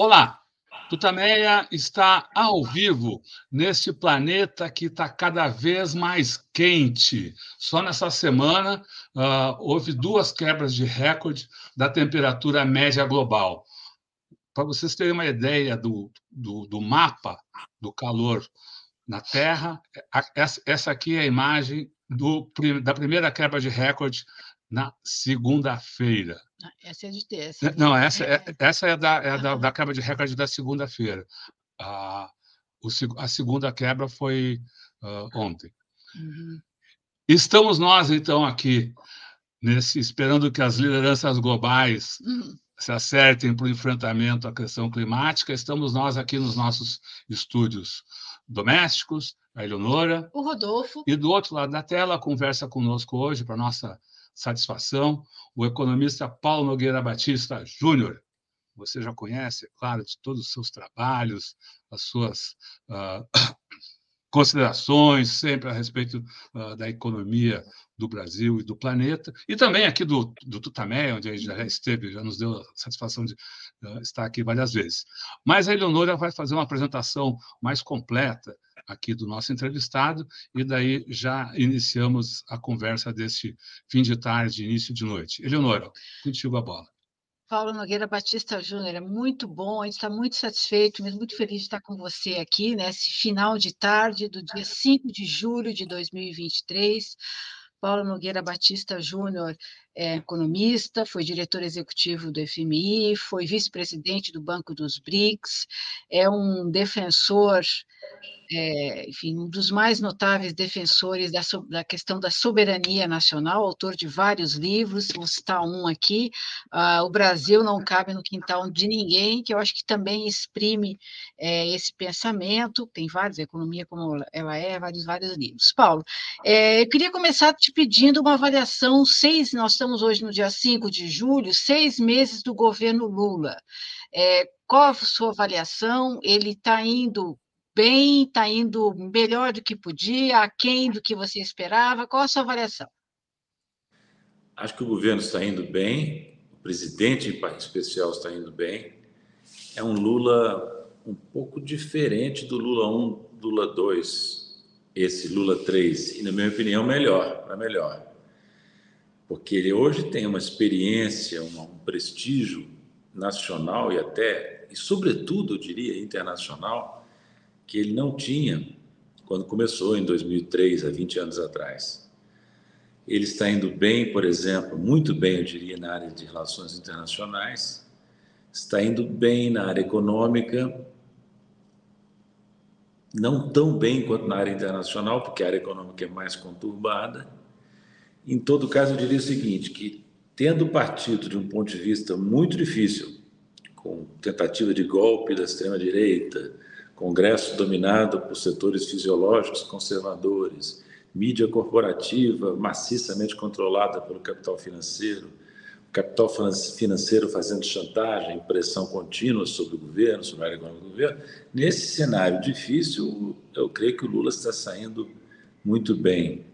Olá, Tutameia está ao vivo neste planeta que está cada vez mais quente. Só nessa semana uh, houve duas quebras de recorde da temperatura média global. Para vocês terem uma ideia do, do, do mapa do calor na Terra, essa aqui é a imagem do, da primeira quebra de recorde na segunda-feira. Ah, essa é de terça. Não, essa é, é, essa é, da, é da, da quebra de recorde da segunda-feira. A, a segunda quebra foi uh, ontem. Uhum. Estamos nós, então, aqui, nesse, esperando que as lideranças globais uhum. se acertem para o enfrentamento à questão climática. Estamos nós aqui nos nossos estúdios domésticos, a Eleonora. O Rodolfo. E do outro lado da tela, conversa conosco hoje, para nossa satisfação, o economista Paulo Nogueira Batista Júnior. Você já conhece, é claro, de todos os seus trabalhos, as suas uh, considerações sempre a respeito uh, da economia do Brasil e do planeta, e também aqui do, do Tutamé, onde a gente já esteve, já nos deu a satisfação de uh, estar aqui várias vezes. Mas a Eleonora vai fazer uma apresentação mais completa aqui do nosso entrevistado, e daí já iniciamos a conversa deste fim de tarde, início de noite. Eleonora, contigo a bola. Paulo Nogueira Batista Júnior, é muito bom, a gente está muito satisfeito, mas muito feliz de estar com você aqui nesse final de tarde do dia 5 de julho de 2023. Paulo Nogueira Batista Júnior é economista, foi diretor executivo do FMI, foi vice-presidente do Banco dos BRICS, é um defensor é, enfim, um dos mais notáveis defensores da, da, questão da soberania nacional, autor de vários livros, vou citar um aqui, uh, O Brasil não cabe no quintal de ninguém, que eu acho que também exprime é, esse pensamento, tem vários, economia como ela é, vários, vários livros. Paulo, é, eu queria começar te pedindo uma avaliação, seis, nós estamos hoje no dia 5 de julho, seis meses do governo Lula. É, qual a sua avaliação? Ele está indo bem, está indo melhor do que podia, aquém do que você esperava? Qual a sua avaliação? Acho que o governo está indo bem, o presidente em especial está indo bem. É um Lula um pouco diferente do Lula 1, Lula 2, esse Lula 3, e na minha opinião melhor, para melhor. Porque ele hoje tem uma experiência, um prestígio nacional e até, e sobretudo, eu diria, internacional, que ele não tinha quando começou em 2003, há 20 anos atrás. Ele está indo bem, por exemplo, muito bem, eu diria, na área de relações internacionais, está indo bem na área econômica, não tão bem quanto na área internacional, porque a área econômica é mais conturbada. Em todo caso, eu diria o seguinte, que tendo partido de um ponto de vista muito difícil, com tentativa de golpe da extrema-direita, Congresso dominado por setores fisiológicos conservadores, mídia corporativa maciçamente controlada pelo capital financeiro, capital financeiro fazendo chantagem, pressão contínua sobre o governo, sobre a área econômica do governo. Nesse cenário difícil, eu creio que o Lula está saindo muito bem.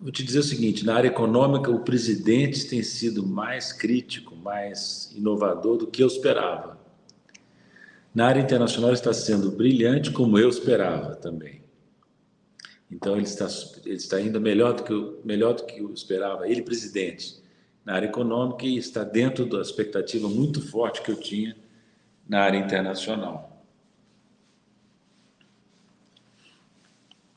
Vou te dizer o seguinte: na área econômica, o presidente tem sido mais crítico, mais inovador do que eu esperava. Na área internacional está sendo brilhante, como eu esperava também. Então ele está, ele está indo melhor do, que eu, melhor do que eu esperava, ele presidente, na área econômica e está dentro da expectativa muito forte que eu tinha na área internacional.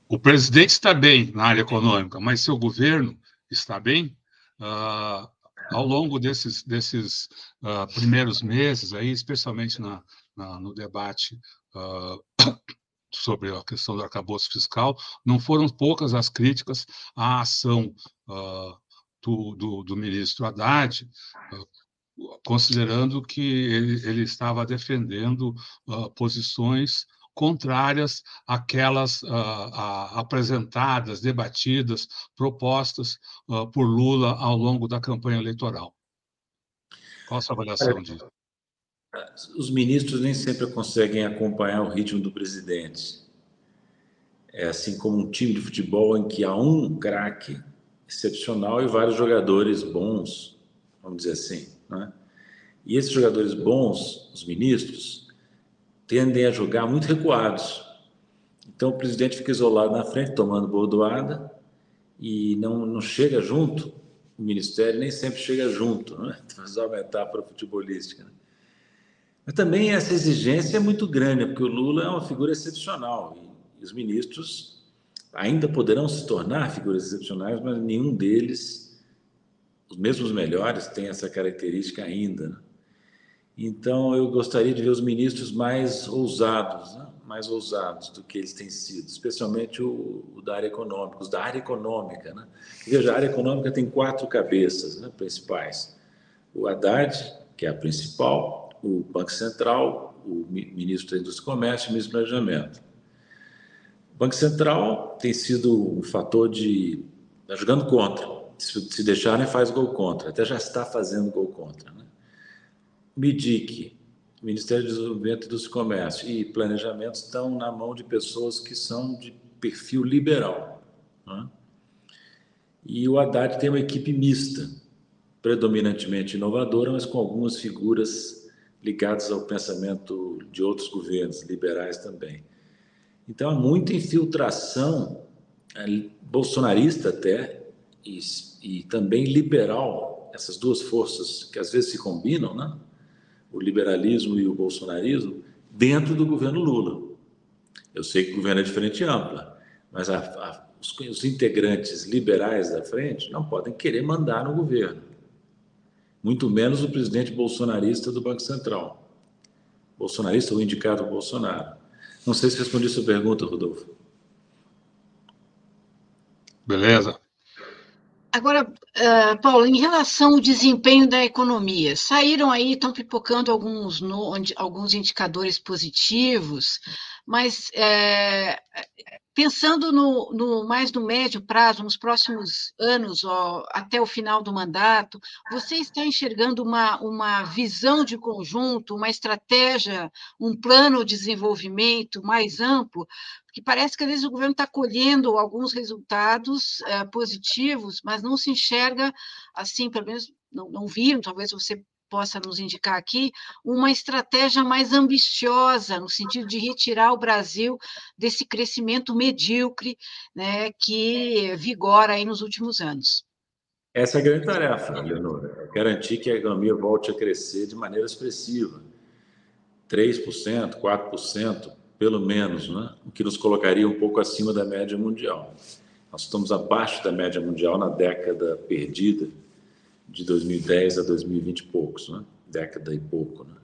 O presidente está bem na área econômica, mas seu governo está bem? Uh, ao longo desses, desses uh, primeiros meses, aí, especialmente na, na, no debate uh, sobre a questão do arcabouço fiscal, não foram poucas as críticas à ação do, do, do, ministro Haddad, considerando que ele, ele estava defendendo posições contrárias àquelas apresentadas, debatidas, propostas por Lula ao longo da campanha eleitoral. Qual a sua avaliação disso? os ministros nem sempre conseguem acompanhar o ritmo do presidente. É assim como um time de futebol em que há um craque excepcional e vários jogadores bons, vamos dizer assim. Né? E esses jogadores bons, os ministros, tendem a jogar muito recuados. Então o presidente fica isolado na frente, tomando bordoada, e não, não chega junto. O ministério nem sempre chega junto, né? Faz uma metáfora futebolística. Né? Mas também essa exigência é muito grande, porque o Lula é uma figura excepcional e os ministros ainda poderão se tornar figuras excepcionais, mas nenhum deles, os mesmos melhores, tem essa característica ainda. Né? Então, eu gostaria de ver os ministros mais ousados, né? mais ousados do que eles têm sido, especialmente o, o, da área econômica, os da área econômica. Né? Veja, a área econômica tem quatro cabeças né, principais. O Haddad, que é a principal, o Banco Central, o ministro da Indústria e Comércio e o ministro do Planejamento. O Banco Central tem sido um fator de. está jogando contra. Se deixarem, faz gol contra. Até já está fazendo gol contra. Né? MIDIC, Ministério do Desenvolvimento, e Comércio e Planejamento estão na mão de pessoas que são de perfil liberal. Né? E o Haddad tem uma equipe mista, predominantemente inovadora, mas com algumas figuras ligadas ao pensamento de outros governos, liberais também. Então, há muita infiltração bolsonarista até, e, e também liberal, essas duas forças que às vezes se combinam, né? O liberalismo e o bolsonarismo, dentro do governo Lula. Eu sei que o governo é diferente e ampla, mas a, a, os, os integrantes liberais da frente não podem querer mandar no governo, muito menos o presidente bolsonarista do Banco Central. Bolsonarista ou indicado Bolsonaro. Não sei se respondi sua pergunta, Rodolfo. Beleza. Agora, uh, Paulo, em relação ao desempenho da economia, saíram aí, estão pipocando alguns, alguns indicadores positivos, mas é, pensando no, no, mais no médio prazo, nos próximos anos, ó, até o final do mandato, você está enxergando uma, uma visão de conjunto, uma estratégia, um plano de desenvolvimento mais amplo? Porque parece que às vezes o governo está colhendo alguns resultados é, positivos, mas não se enxerga assim, pelo menos não, não viram, talvez você possa nos indicar aqui uma estratégia mais ambiciosa, no sentido de retirar o Brasil desse crescimento medíocre né, que vigora aí nos últimos anos. Essa é a grande tarefa, Leonora, garantir que a economia volte a crescer de maneira expressiva. 3%, 4%, pelo menos, né? o que nos colocaria um pouco acima da média mundial. Nós estamos abaixo da média mundial na década perdida de 2010 a 2020 e poucos, né? década e pouco. Né?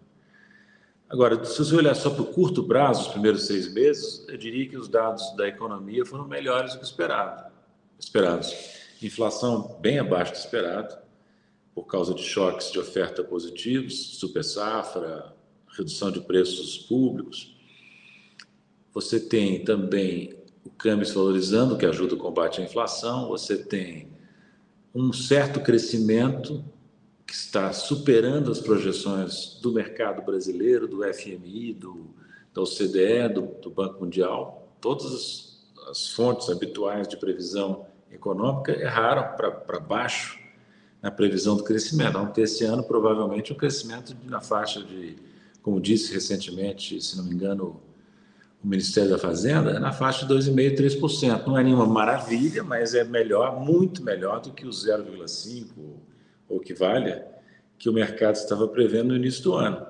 Agora, se você olhar só para o curto prazo, os primeiros seis meses, eu diria que os dados da economia foram melhores do que esperado, esperados. Inflação bem abaixo do esperado, por causa de choques de oferta positivos, super safra, redução de preços públicos. Você tem também o câmbio se valorizando, que ajuda o combate à inflação. Você tem um certo crescimento que está superando as projeções do mercado brasileiro, do FMI, do, da OCDE, do, do Banco Mundial. Todas as, fontes habituais de previsão econômica erraram para baixo na previsão do crescimento. Vamos ter esse ano, provavelmente, um crescimento na faixa de, como disse recentemente, se não me engano, o Ministério da Fazenda é na faixa de 2,5%, 3%. Não é nenhuma maravilha, mas é melhor, muito melhor do que o 0,5% ou que valha que o mercado estava prevendo no início do ano.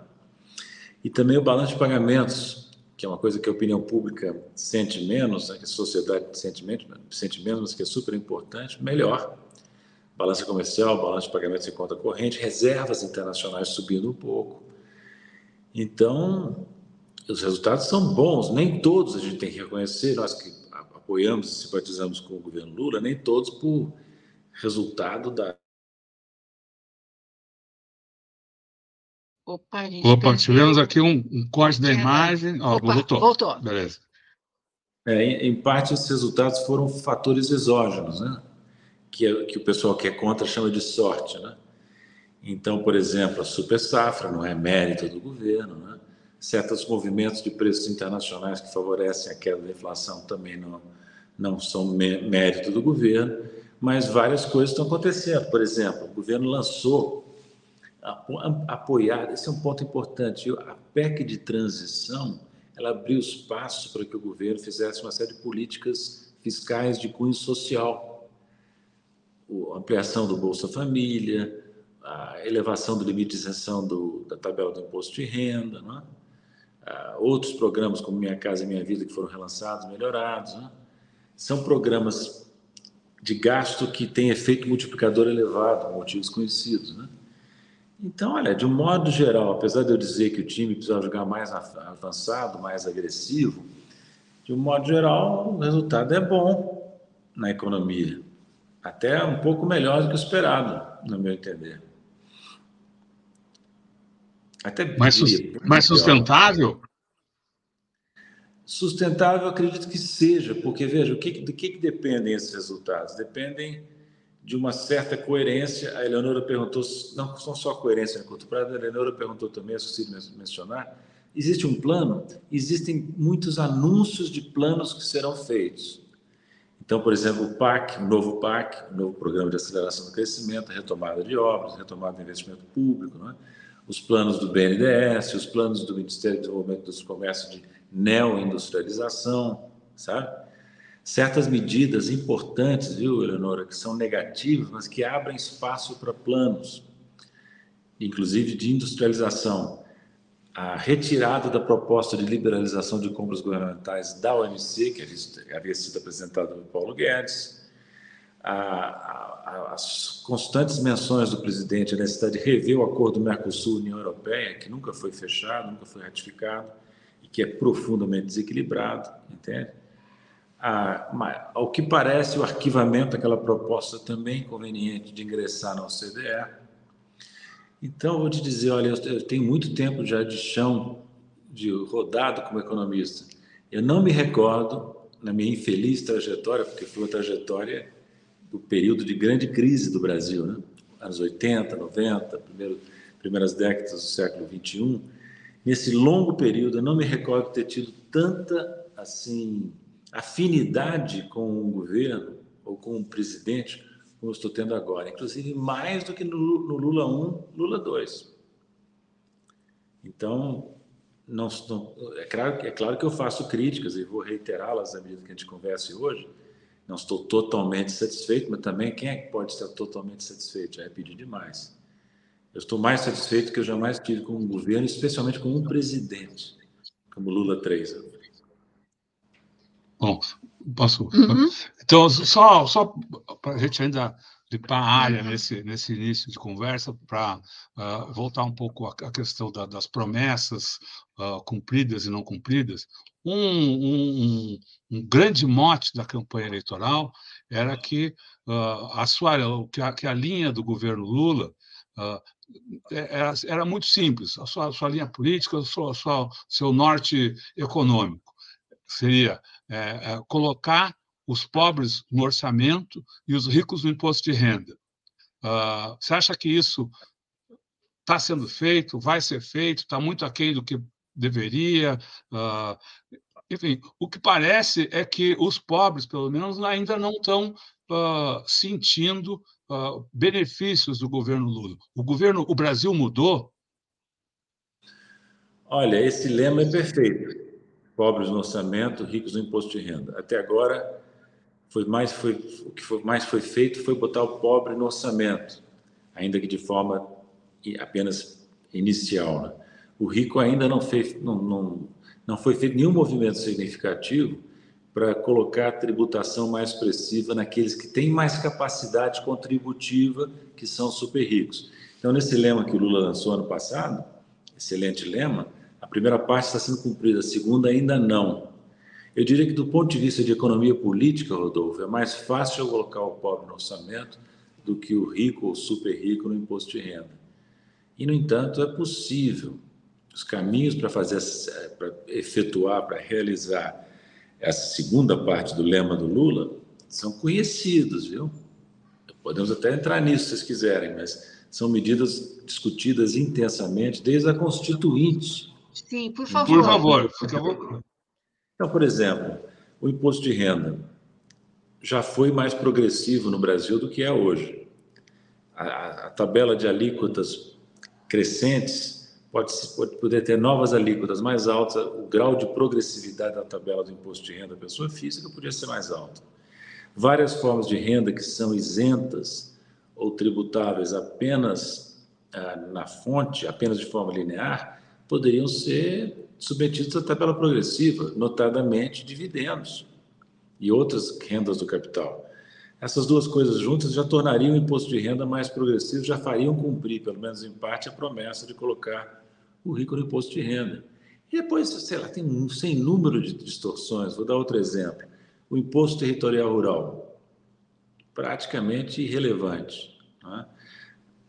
E também o balanço de pagamentos, que é uma coisa que a opinião pública sente menos, né, que a sociedade sente menos, sente menos, mas que é super importante, melhor. Balança comercial, balanço de pagamentos em conta corrente, reservas internacionais subindo um pouco. Então, os resultados são bons, nem todos a gente tem que reconhecer, nós que apoiamos e simpatizamos com o governo Lula, nem todos por resultado da. Opa, Opa tivemos aqui um, um corte da imagem. Ó, Opa, voltou. Voltou. Beleza. É, em, em, parte, esses resultados foram fatores exógenos, né? que, que o pessoal que é contra chama de sorte. Né? Então, por exemplo, a super safra não é mérito do governo, né? Certos movimentos de preços internacionais que favorecem a queda da inflação também não, não são mérito do governo, mas várias coisas estão acontecendo. Por exemplo, o governo lançou apoiada, esse é um ponto importante, a PEC de transição, ela abriu espaço para que o governo fizesse uma série de políticas fiscais de cunho social, a ampliação do Bolsa Família, a elevação do limite de isenção do, da tabela do imposto de renda, né? outros programas como Minha Casa e Minha Vida que foram relançados, melhorados. Né? São programas de gasto que têm efeito multiplicador elevado, motivos conhecidos. Né? Então, olha, de um modo geral, apesar de eu dizer que o time precisa jogar mais avançado, mais agressivo, de um modo geral, o resultado é bom na economia. Até um pouco melhor do que o esperado, no meu entender. Até mais, mais sustentável? Sustentável, acredito que seja, porque veja, o que, do que, que dependem esses resultados? Dependem de uma certa coerência. A Eleonora perguntou, não são só coerência no curto prazo, a Eleonora perguntou também, esqueci de mencionar, existe um plano? Existem muitos anúncios de planos que serão feitos. Então, por exemplo, o PAC, o novo PAC, o novo Programa de Aceleração do Crescimento, a retomada de obras, retomada de investimento público, não é? Os planos do BNDES, os planos do Ministério do Desenvolvimento dos Comércios de neoindustrialização, sabe? Certas medidas importantes, viu, Eleonora, que são negativas, mas que abrem espaço para planos, inclusive de industrialização. A retirada da proposta de liberalização de compras governamentais da OMC, que havia sido apresentada pelo Paulo Guedes, a, a, as constantes menções do presidente à necessidade de rever o acordo Mercosul-União Europeia, que nunca foi fechado, nunca foi ratificado e que é profundamente desequilibrado, entende? A, ao que parece, o arquivamento daquela proposta também conveniente de ingressar na OCDE. Então, vou te dizer, olha, eu, eu tenho muito tempo já de chão, de rodado como economista. Eu não me recordo, na minha infeliz trajetória, porque foi uma trajetória do período de grande crise do Brasil, né? anos 80, 90, primeiro, primeiras décadas do século 21. Nesse longo período, eu não me recordo ter tido tanta assim afinidade com um governo ou com um presidente como estou tendo agora, inclusive mais do que no, no Lula 1, Lula 2. Então, não, não, é, claro, é claro que eu faço críticas e vou reiterá-las à medida que a gente converse hoje, não estou totalmente satisfeito, mas também quem é que pode estar totalmente satisfeito? Já é pedir demais. Eu estou mais satisfeito que eu jamais tive com um governo, especialmente com um presidente, como Lula 3. Bom, posso. Uhum. Então, só, só para a gente ainda limpar a área nesse, nesse início de conversa, para uh, ah, voltar um pouco à, questão da, das promessas uh, cumpridas e não cumpridas. Um, um, um, grande mote da campanha eleitoral era que, uh, a, sua, que, a, que a linha do governo Lula uh, era, era, muito simples, a sua, a sua linha política, o seu, seu norte econômico. Seria é, é, colocar os pobres no orçamento e os ricos no imposto de renda. Uh, você acha que isso está sendo feito, vai ser feito, está muito aquém do que deveria. Uh, enfim, o que parece é que os pobres, pelo menos, ainda não estão uh, sentindo uh, benefícios do governo Lula. O governo, o Brasil mudou? Olha, esse lema é perfeito. Pobres no orçamento, ricos no imposto de renda. Até agora, foi mais foi o que foi, mais foi feito foi botar o pobre no orçamento, ainda que de forma apenas inicial. Né? O rico ainda não fez, não, não, não foi feito nenhum movimento significativo para colocar a tributação mais expressiva naqueles que têm mais capacidade contributiva, que são super ricos. Então, nesse lema que o Lula lançou ano passado, excelente lema, a primeira parte está sendo cumprida, a segunda ainda não. Eu diria que, do ponto de vista de economia política, Rodolfo, é mais fácil eu colocar o pobre no orçamento do que o rico ou super rico no imposto de renda. E, no entanto, é possível os caminhos para fazer, para efetuar, para realizar essa segunda parte do lema do Lula são conhecidos, viu? Podemos até entrar nisso se vocês quiserem, mas são medidas discutidas intensamente desde a Constituinte. Sim, por favor. Por favor, por favor. Então, por exemplo, o imposto de renda já foi mais progressivo no Brasil do que é hoje. A, a tabela de alíquotas crescentes, pode, pode poder ter novas alíquotas mais altas, o grau de progressividade da tabela do imposto de renda da pessoa física podia ser mais alto. Várias formas de renda que são isentas ou tributáveis apenas ah, na fonte, apenas de forma linear, poderiam ser submetidos à tabela progressiva, notadamente dividendos e outras rendas do capital. Essas duas coisas juntas já tornariam o imposto de renda mais progressivo, já fariam cumprir, pelo menos em parte, a promessa de colocar o rico no imposto de renda. E depois, sei lá, tem um sem número de distorções. Vou dar outro exemplo. O imposto territorial rural, praticamente irrelevante. É?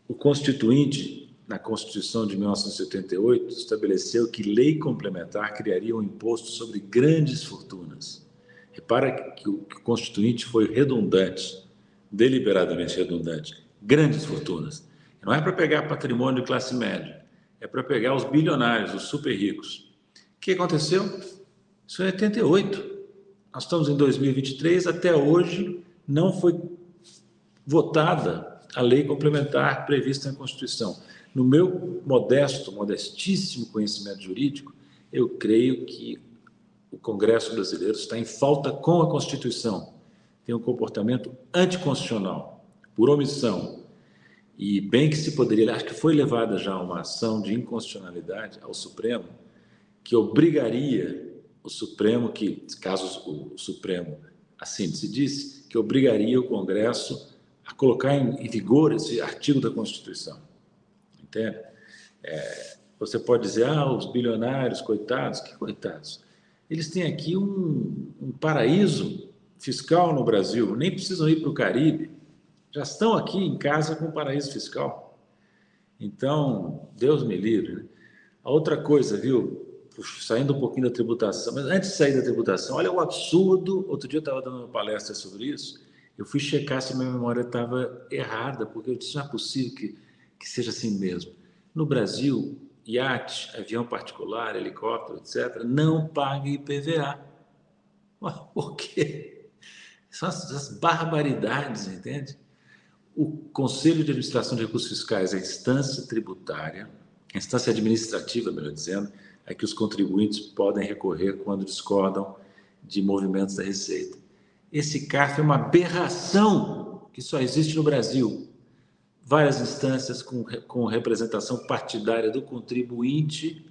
O constituinte na Constituição de 1978, estabeleceu que lei complementar criaria um imposto sobre grandes fortunas. Repara que o Constituinte foi redundante, deliberadamente redundante. Grandes fortunas. Não é para pegar patrimônio de classe média, é para pegar os bilionários, os super ricos. O que aconteceu? Isso é 88. Nós estamos em 2023, até hoje não foi votada a lei complementar prevista na Constituição. No meu modesto, modestíssimo conhecimento jurídico, eu creio que o Congresso brasileiro está em falta com a Constituição. Tem um comportamento anticonstitucional, por omissão. E bem que se poderia, acho que foi levada já uma ação de inconstitucionalidade ao Supremo, que obrigaria o Supremo, que, caso o Supremo assim se disse, que obrigaria o Congresso a colocar em vigor esse artigo da Constituição. Entende? É, você pode dizer, ah, os bilionários, coitados, que coitados? Eles têm aqui um, um paraíso fiscal no Brasil, nem precisam ir para o Caribe, já estão aqui em casa com paraíso fiscal. Então, Deus me livre. Né? A outra coisa, viu? Saindo um pouquinho da tributação, mas antes de sair da tributação, olha o absurdo. Outro dia eu estava dando uma palestra sobre isso. Eu fui checar se minha memória estava errada, porque eu disse: não é possível que que seja assim mesmo. No Brasil, iate, avião particular, helicóptero, etc., não paga IPVA. Por quê? São as, as barbaridades, entende? O Conselho de Administração de Recursos Fiscais é a instância tributária, a instância administrativa, melhor dizendo, é que os contribuintes podem recorrer quando discordam de movimentos da Receita. Esse CARF é uma aberração que só existe no Brasil várias instâncias com, com representação partidária do contribuinte,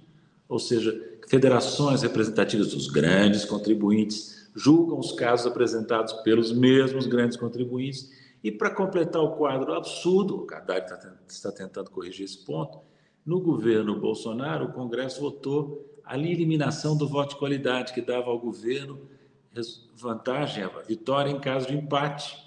ou seja, federações representativas dos grandes contribuintes julgam os casos apresentados pelos mesmos grandes contribuintes. E para completar o quadro absurdo, o Haddad está, está tentando corrigir esse ponto, no governo Bolsonaro, o Congresso votou a eliminação do voto de qualidade, que dava ao governo vantagem, a vitória em caso de empate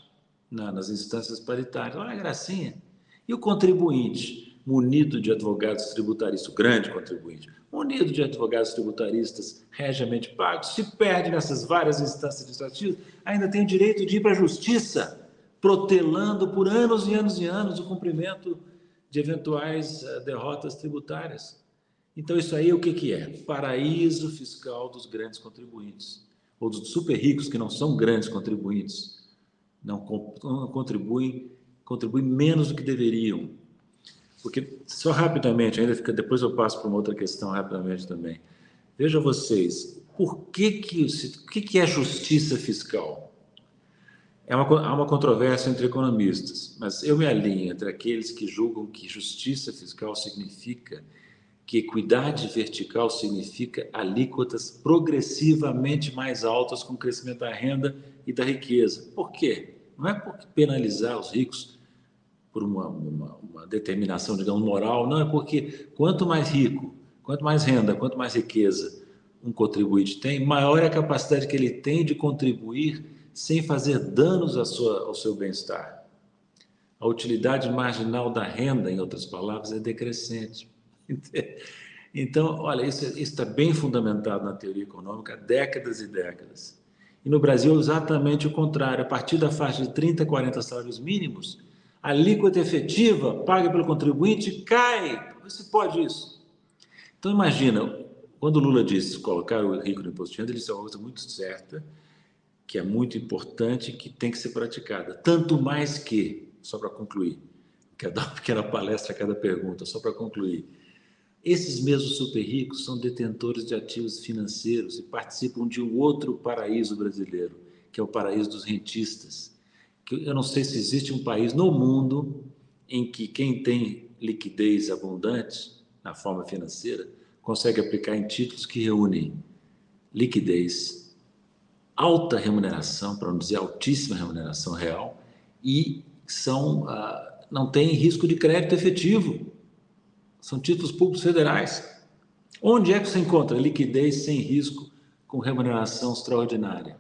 na, nas instâncias paritárias. Olha a gracinha. E o contribuinte, munido de advogados tributaristas, o grande contribuinte, munido de advogados tributaristas regiamente pagos, se perde nessas várias instâncias administrativas, ainda tem o direito de ir para a justiça, protelando por anos e anos e anos o cumprimento de eventuais uh, derrotas tributárias. Então, isso aí o que, que é? Paraíso fiscal dos grandes contribuintes, ou dos super ricos que não são grandes contribuintes, não, contribuem contribuem menos do que deveriam. Porque, só rapidamente, ainda fica, depois eu passo para uma outra questão rapidamente também. Veja vocês, por que que, que, que é justiça fiscal? É uma, há uma controvérsia entre economistas, mas eu me alinho entre aqueles que julgam que justiça fiscal significa que equidade vertical significa alíquotas progressivamente mais altas com o crescimento da renda e da riqueza. Por quê? Não é por penalizar os ricos por uma, uma, uma, determinação, digamos, moral, não, é porque quanto mais rico, quanto mais renda, quanto mais riqueza um contribuinte tem, maior é a capacidade que ele tem de contribuir sem fazer danos sua, ao seu bem-estar. A utilidade marginal da renda, em outras palavras, é decrescente. Então, olha, isso está bem fundamentado na teoria econômica há décadas e décadas. E no Brasil, exatamente o contrário. A partir da faixa de 30, 40 salários mínimos, a alíquota efetiva paga pelo contribuinte cai. Você pode isso. Então imagina, quando Lula disse colocar o rico no imposto de renda, ele disse uma coisa muito certa, que é muito importante, que tem que ser praticada. Tanto mais que, só para concluir, quero dar uma pequena palestra a cada pergunta, só para concluir. Esses mesmos super ricos são detentores de ativos financeiros e participam de um outro paraíso brasileiro, que é o paraíso dos rentistas. Eu não sei se existe um país no mundo em que quem tem liquidez abundante na forma financeira consegue aplicar em títulos que reúnem liquidez, alta remuneração, para não dizer altíssima remuneração real, e são, ah, não tem risco de crédito efetivo. São títulos públicos federais. Onde é que você encontra liquidez sem risco com remuneração extraordinária?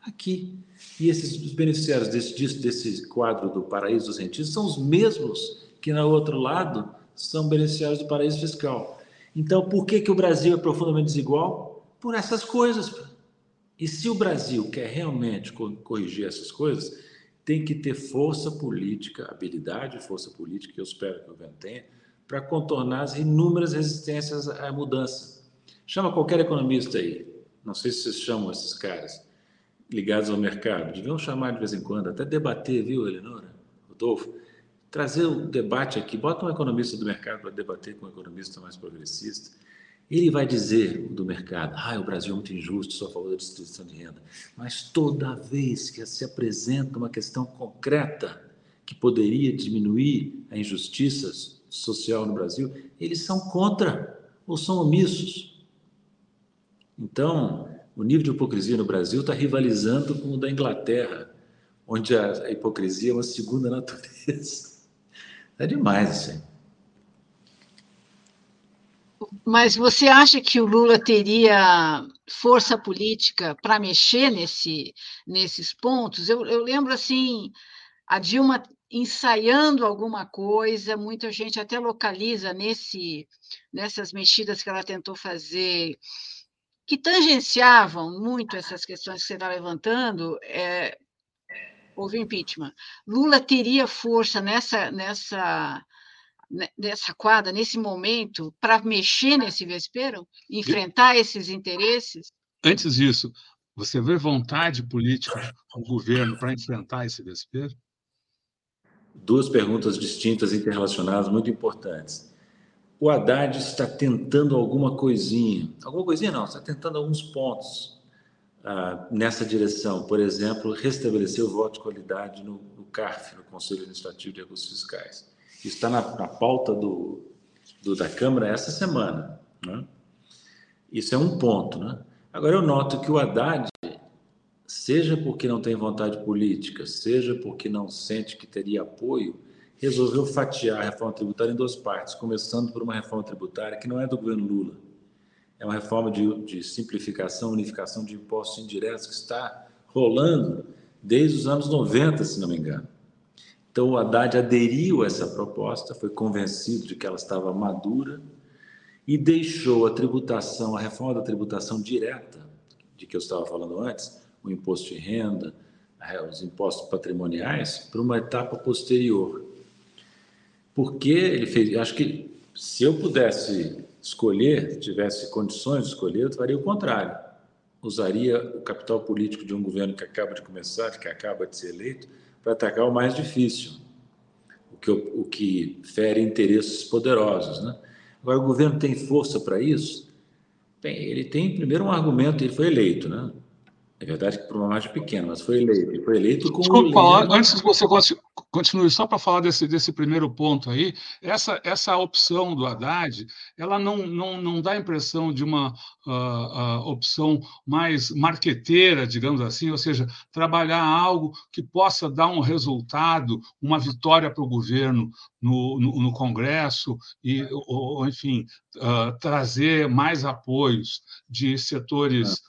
Aqui. E esses beneficiários desse, desse quadro do paraíso dos rentistas são os mesmos que, no outro lado, são beneficiários do paraíso fiscal. Então, por que, que o Brasil é profundamente desigual? Por essas coisas. E se o Brasil quer realmente corrigir essas coisas, tem que ter força política, habilidade força política, que eu espero que o governo tenha, para contornar as inúmeras resistências à mudança. Chama qualquer economista aí, não sei se vocês chamam esses caras ligados ao mercado, deviam chamar de vez em quando, até debater, viu, Eleonora, Rodolfo? Trazer o debate aqui, bota um economista do mercado para debater com um economista mais progressista. Ele vai dizer do mercado, ah, o Brasil é muito injusto, só a favor da distribuição de renda. Mas toda vez que se apresenta uma questão concreta que poderia diminuir a injustiça social no Brasil, eles são contra ou são omissos. Então, o nível de hipocrisia no Brasil está rivalizando com o da Inglaterra, onde a, hipocrisia é uma segunda natureza. É demais isso aí. Mas você acha que o Lula teria força política para mexer nesse, nesses pontos? Eu, eu lembro assim, a Dilma ensaiando alguma coisa, muita gente até localiza nesse, nessas mexidas que ela tentou fazer que tangenciavam muito essas questões que você está levantando, é, houve impeachment. Lula teria força nessa, nessa, nessa quadra, nesse momento, para mexer nesse vespeiro, enfrentar esses interesses? Antes disso, você vê vontade política do governo para enfrentar esse vespeiro? Duas perguntas distintas, interrelacionadas, muito importantes o Haddad está tentando alguma coisinha, alguma coisinha não, está tentando alguns pontos ah, nessa direção. Por exemplo, restabelecer o voto de qualidade no, no CARF, no Conselho Administrativo de Recursos Fiscais. Isso está na, na pauta do, do, da Câmara essa semana. Né? Isso é um ponto. Né? Agora, eu noto que o Haddad, seja porque não tem vontade política, seja porque não sente que teria apoio, resolveu fatiar a reforma tributária em duas partes, começando por uma reforma tributária que não é do governo Lula. É uma reforma de, de simplificação, unificação de impostos indiretos que está rolando desde os anos 90, se não me engano. Então, o Haddad aderiu a essa proposta, foi convencido de que ela estava madura e deixou a tributação, a reforma da tributação direta, de que eu estava falando antes, o imposto de renda, os impostos patrimoniais, para uma etapa posterior. Porque ele fez. Acho que se eu pudesse escolher, tivesse condições de escolher, eu faria o contrário. Usaria o capital político de um governo que acaba de começar, que acaba de ser eleito, para atacar o mais difícil, o que, o que fere interesses poderosos. Né? Agora, o governo tem força para isso? Bem, ele tem primeiro um argumento, ele foi eleito, né? É verdade que por uma margem pequena, mas foi eleito. Ele foi eleito com. Desculpa, antes que você continue, só para falar desse, desse primeiro ponto aí, essa, essa opção do Haddad, ela não, não, não dá a impressão de uma uh, uh, opção mais marqueteira, digamos assim, ou seja, trabalhar algo que possa dar um resultado, uma vitória para o governo no, no, no, Congresso, e, ou, enfim, uh, trazer mais apoios de setores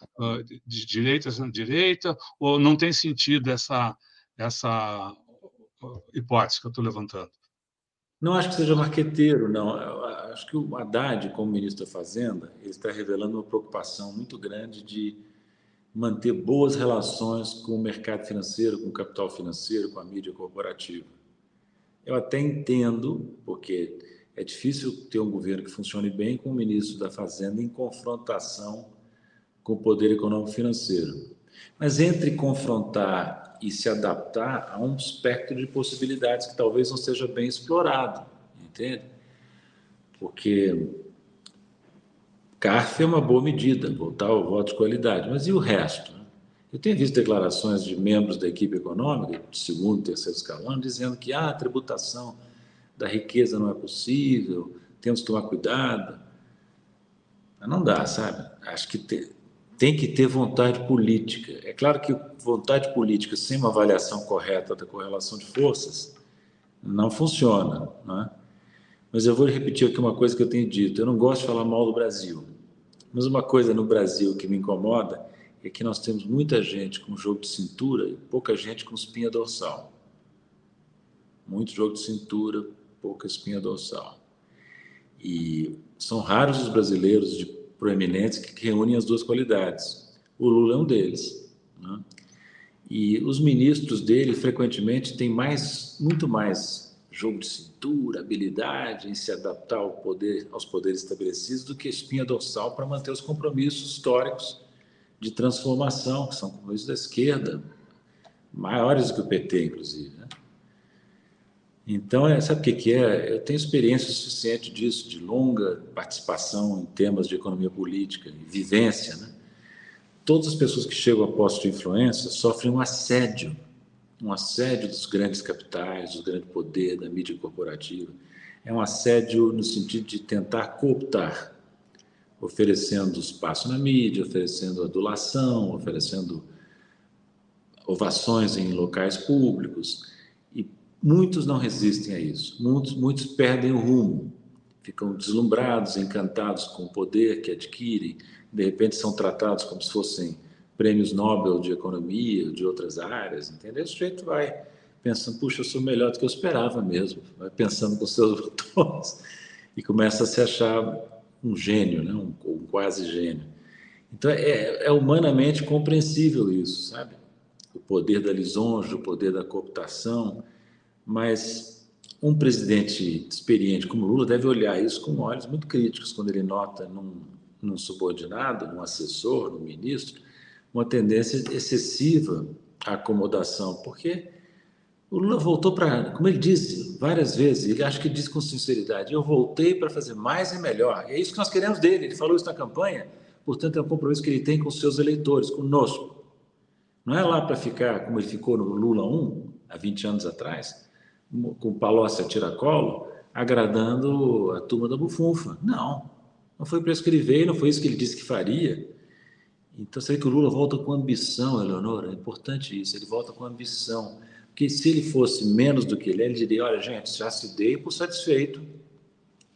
de direita direita, ou não tem sentido essa, essa hipótese que eu estou levantando? Não acho que seja marqueteiro, não. Eu acho que o Haddad, como ministro da Fazenda, ele está revelando uma preocupação muito grande de manter boas relações com o mercado financeiro, com o capital financeiro, com a mídia corporativa. Eu até entendo, porque é difícil ter um governo que funcione bem com o ministro da Fazenda em confrontação com o poder econômico financeiro. Mas entre confrontar e se adaptar a um espectro de possibilidades que talvez não seja bem explorado, entende? Porque CARF é uma boa medida, voltar ao voto de qualidade, mas e o resto? Né? Eu tenho visto declarações de membros da equipe econômica, de segundo, terceiro escalão, dizendo que ah, a tributação da riqueza não é possível, temos que tomar cuidado. Mas não dá, sabe? Acho que tem que ter vontade política. É claro que vontade política sem uma avaliação correta da correlação de forças não funciona, né? Mas eu vou repetir aqui uma coisa que eu tenho dito. Eu não gosto de falar mal do Brasil. Mas uma coisa no Brasil que me incomoda é que nós temos muita gente com jogo de cintura e pouca gente com espinha dorsal. Muito jogo de cintura, pouca espinha dorsal. E são raros os brasileiros de proeminentes que reúnem as duas qualidades. O Lula é um deles. Né? E os ministros dele, frequentemente, têm mais, muito mais jogo de cintura, habilidade em se adaptar ao poder, aos poderes estabelecidos do que espinha dorsal para manter os compromissos históricos de transformação, que são compromissos da esquerda, maiores do que o PT, inclusive. Né? Então, é, sabe o que, que é? Eu tenho experiência suficiente disso, de longa participação em temas de economia política, vivência. Né? Todas as pessoas que chegam a posto de influência sofrem um assédio um assédio dos grandes capitais, do grande poder, da mídia corporativa. É um assédio no sentido de tentar cooptar, oferecendo espaço na mídia, oferecendo adulação, oferecendo ovações em locais públicos. Muitos não resistem a isso. Muitos, muitos perdem o rumo, ficam deslumbrados, encantados com o poder que adquirem, de repente são tratados como se fossem prêmios Nobel de economia, de outras áreas, entendeu? O sujeito vai pensando, puxa, eu sou melhor do que eu esperava mesmo, vai pensando com seus botões e começa a se achar um gênio, né? um, um quase gênio. Então, é, é, humanamente compreensível isso, sabe? O poder da lisonja, o poder da cooptação, mas um presidente experiente como Lula deve olhar isso com olhos muito críticos quando ele nota num, num subordinado, num assessor, num ministro, uma tendência excessiva à acomodação, porque o Lula voltou para, como ele disse várias vezes, ele acho que diz com sinceridade, eu voltei para fazer mais e melhor. É isso que nós queremos dele. Ele falou isso na campanha, portanto é um compromisso que ele tem com seus eleitores, conosco. Não é lá para ficar como ele ficou no Lula 1, há 20 anos atrás, com o Palocci a tiracolo, agradando a turma da bufunfa. Não, não foi para escrever, não foi isso que ele disse que faria. Então, você vê que o Lula volta com ambição, Eleonora, é importante isso, ele volta com ambição. Porque se ele fosse menos do que ele é, ele diria: olha, gente, já se dei por satisfeito,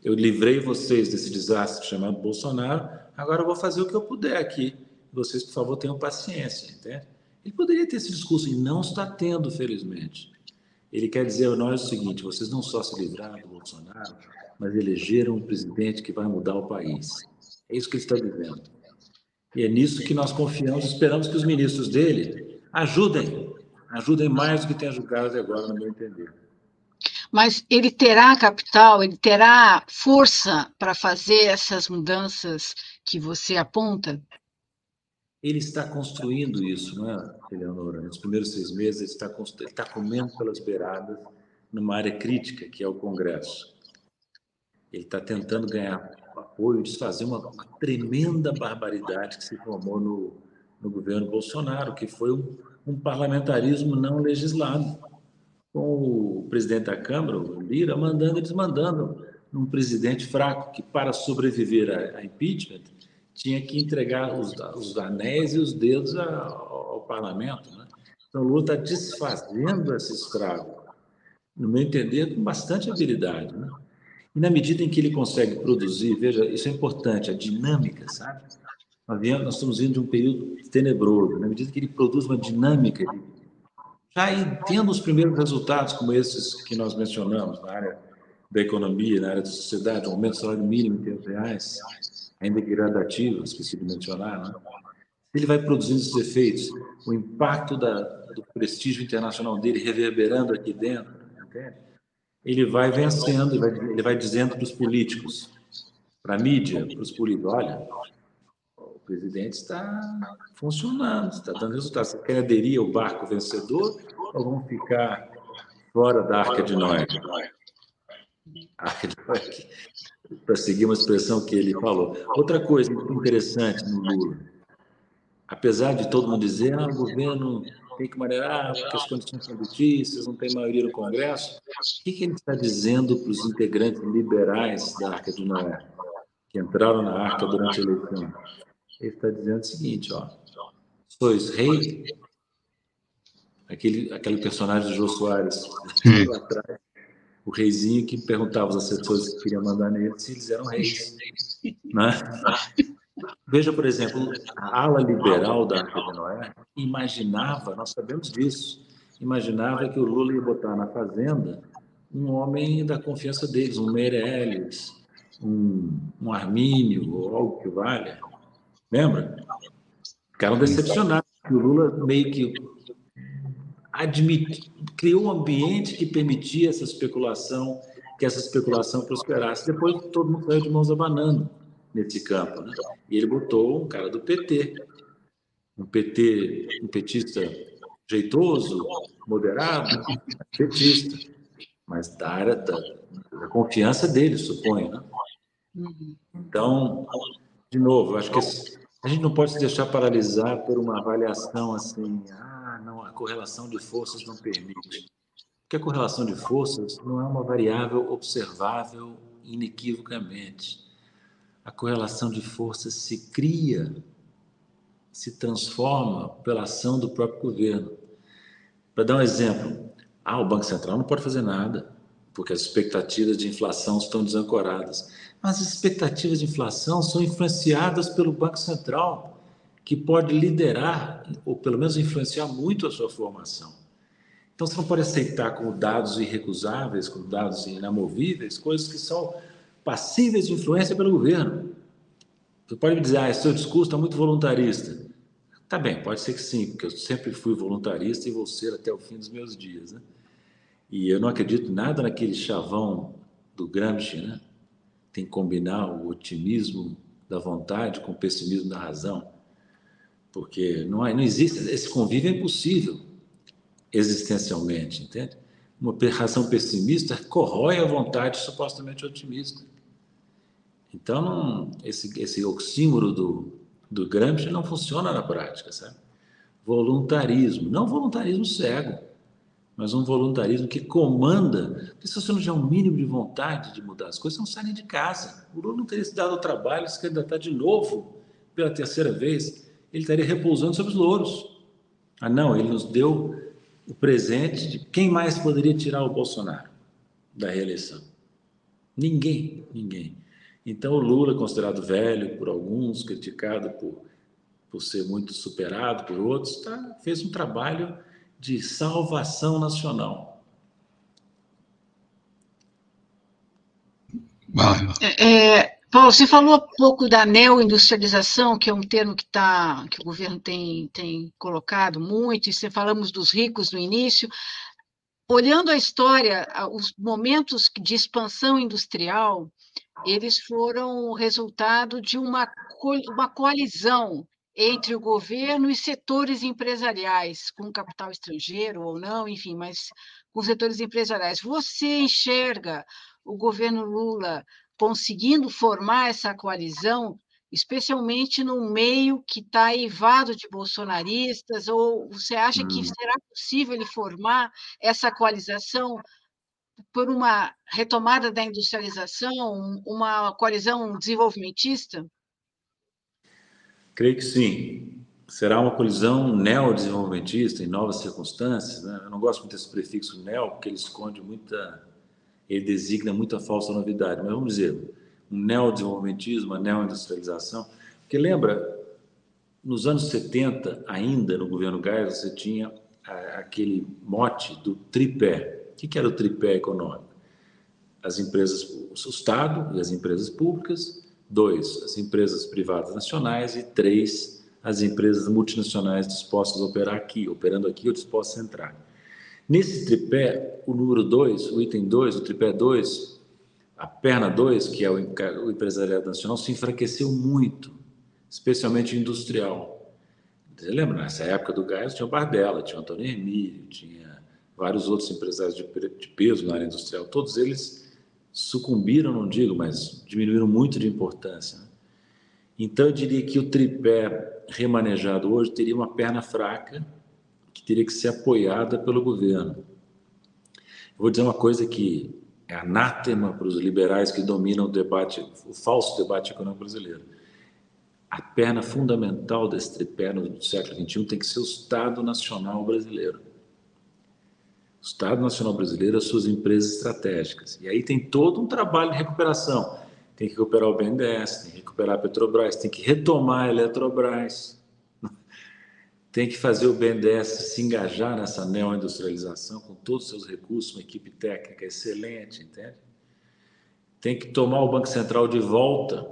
eu livrei vocês desse desastre chamado Bolsonaro, agora eu vou fazer o que eu puder aqui. Vocês, por favor, tenham paciência, entende? Ele poderia ter esse discurso e não está tendo, felizmente. Ele quer dizer a nós o seguinte: vocês não só se livraram do Bolsonaro, mas elegeram um presidente que vai mudar o país. É isso que ele está dizendo. E é nisso que nós confiamos, esperamos que os ministros dele ajudem, ajudem mais do que tem ajudado até agora, no meu entender. Mas ele terá capital, ele terá força para fazer essas mudanças que você aponta? Ele está construindo isso, não é, Eleonora? Nos primeiros seis meses, ele está, ele está comendo pelas beiradas numa área crítica, que é o Congresso. Ele está tentando ganhar apoio, desfazer uma, tremenda barbaridade que se formou no, no governo Bolsonaro, que foi um, um, parlamentarismo não legislado, com o presidente da Câmara, o Lira, mandando e desmandando um presidente fraco que, para sobreviver a, a impeachment, tinha que entregar os, os, anéis e os dedos ao, ao, parlamento. Né? Então, Lula está desfazendo esse escravo, no meu entender, com bastante habilidade. Né? E na medida em que ele consegue produzir, veja, isso é importante, a dinâmica, sabe? Nós estamos vindo de um período tenebroso. Na medida que ele produz uma dinâmica, já tendo os primeiros resultados, como esses que nós mencionamos, na área da economia, na área da sociedade, o aumento do salário mínimo em reais, ainda gradativo, esqueci de mencionar, né? ele vai produzindo esses efeitos, o impacto da, do prestígio internacional dele reverberando aqui dentro, entende? ele vai vencendo, ele vai, ele vai dizendo para os políticos, para a mídia, para os políticos, olha, presidente está funcionando, está dando resultado. Você quer aderir ao barco vencedor ou vão ficar fora da Arca de Noé? Arca de Noé, para seguir uma expressão que ele falou. Outra coisa interessante no Lula, apesar de todo mundo dizer, ah, o governo tem que maneirar porque as condições são difíceis, não tem maioria no Congresso, o que, que ele está dizendo para os integrantes liberais da Arca de Noé, que entraram na Arca durante a eleição? Ele está dizendo o seguinte, ó, sois rei, aquele, aquele personagem do Jô Soares, lá atrás, o reizinho que perguntava aos assessores que queriam mandar nele se eles eram reis. Né? Veja, por exemplo, a ala liberal da Arca de Noé imaginava, nós sabemos disso, imaginava que o Lula ia botar na fazenda um homem da confiança deles, um Meirelles, um, um Armínio, ou algo que valha. Lembra? Ficaram decepcionados. O Lula meio que admit, criou um ambiente que permitia essa especulação, que essa especulação prosperasse. Depois todo mundo saiu de mãos abanando nesse campo. Né? E ele botou um cara do PT, um PT, um petista jeitoso, moderado, petista, mas da área da, da confiança dele, suponho. Né? Uhum. Então, de novo, acho que a gente não pode se deixar paralisar por uma avaliação assim, ah, correlação de forças não permite. Porque a correlação de forças não é uma variável observável inequivocamente. A correlação de forças se cria, se transforma pela ação do próprio governo. Para dar um exemplo, ah, o Banco Central não pode fazer nada, porque as expectativas de inflação estão desancoradas. Mas as expectativas de inflação são influenciadas pelo Banco Central, que pode liderar, ou pelo menos influenciar muito a sua formação. Então, você não pode aceitar como dados irrecusáveis, como dados inamovíveis, coisas que são passíveis de influência pelo governo. Você pode me dizer, ah, seu discurso está muito voluntarista. Tá bem, pode ser que sim, porque eu sempre fui voluntarista e vou ser até o fim dos meus dias. Né? E eu não acredito nada naquele chavão do Gramsci, né? tem que combinar o otimismo da vontade com o pessimismo da razão, porque não, não existe, esse convívio é impossível existencialmente, entende? Uma razão pessimista corrói a vontade supostamente otimista. Então, não, esse, esse oxímoro do, do Gramsci não funciona na prática, sabe? Voluntarismo, não voluntarismo cego mas um voluntarismo que comanda. Porque se você não tiver um mínimo de vontade de mudar as coisas, você não sai nem de casa. O Lula não teria se dado o trabalho se candidatar de novo pela terceira vez, ele estaria repousando sobre os louros. Ah, não, ele nos deu o presente de quem mais poderia tirar o Bolsonaro da reeleição? Ninguém, ninguém. Então o Lula, considerado velho por alguns, criticado por, por ser muito superado por outros, tá, fez um trabalho de salvação nacional. É, é, Paulo, você falou um pouco da neoindustrialização, que é um termo que, tá, que o governo tem, tem colocado muito, e você falamos dos ricos no início. Olhando a história, os momentos de expansão industrial, eles foram resultado de uma, uma coalizão entre o governo e setores empresariais, com capital estrangeiro ou não, enfim, mas com setores empresariais. Você enxerga o governo Lula conseguindo formar essa coalizão, especialmente num meio que está eivado de bolsonaristas, ou você acha que hum. será possível ele formar essa coalização por uma retomada da industrialização, uma coalizão desenvolvimentista? Creio que sim. Será uma colisão neodesenvolvimentista em novas circunstâncias. Né? Eu não gosto muito desse prefixo neo, porque ele esconde muita. Ele designa muita falsa novidade. Mas vamos dizer, um neodesenvolvimentismo, uma neoindustrialização. Porque lembra, nos anos 70, ainda no governo Geisel, você tinha aquele mote do tripé. O que era o tripé econômico? As empresas, o Estado e as empresas públicas, Dois, as empresas privadas nacionais. E três, as empresas multinacionais dispostas a operar aqui, operando aqui ou dispostas a entrar. Nesse tripé, o número 2, o item 2, o tripé 2, a perna 2, que é o empresariado nacional, se enfraqueceu muito especialmente industrial. Você lembra, nessa época do gás tinha o Barbella, tinha o Antônio Hermílio, tinha vários outros empresários de, peso na área industrial. Todos eles sucumbiram, não digo, mas diminuíram muito de importância. Né? Então, eu diria que o tripé remanejado hoje teria uma perna fraca, teria que ser apoiada pelo governo. Vou dizer uma coisa que é anátema para os liberais que dominam o debate, o falso debate econômico brasileiro. A perna fundamental desse tripé no século XXI tem que ser o Estado Nacional Brasileiro. O Estado Nacional Brasileiro, as suas empresas estratégicas. E aí tem todo um trabalho de recuperação. Tem que recuperar o BNDES, tem que recuperar a Petrobras, tem que retomar a Eletrobras tem que fazer o BNDES se engajar nessa neoindustrialização com todos os seus recursos, uma equipe técnica excelente, entende? Tem que tomar o Banco Central de volta.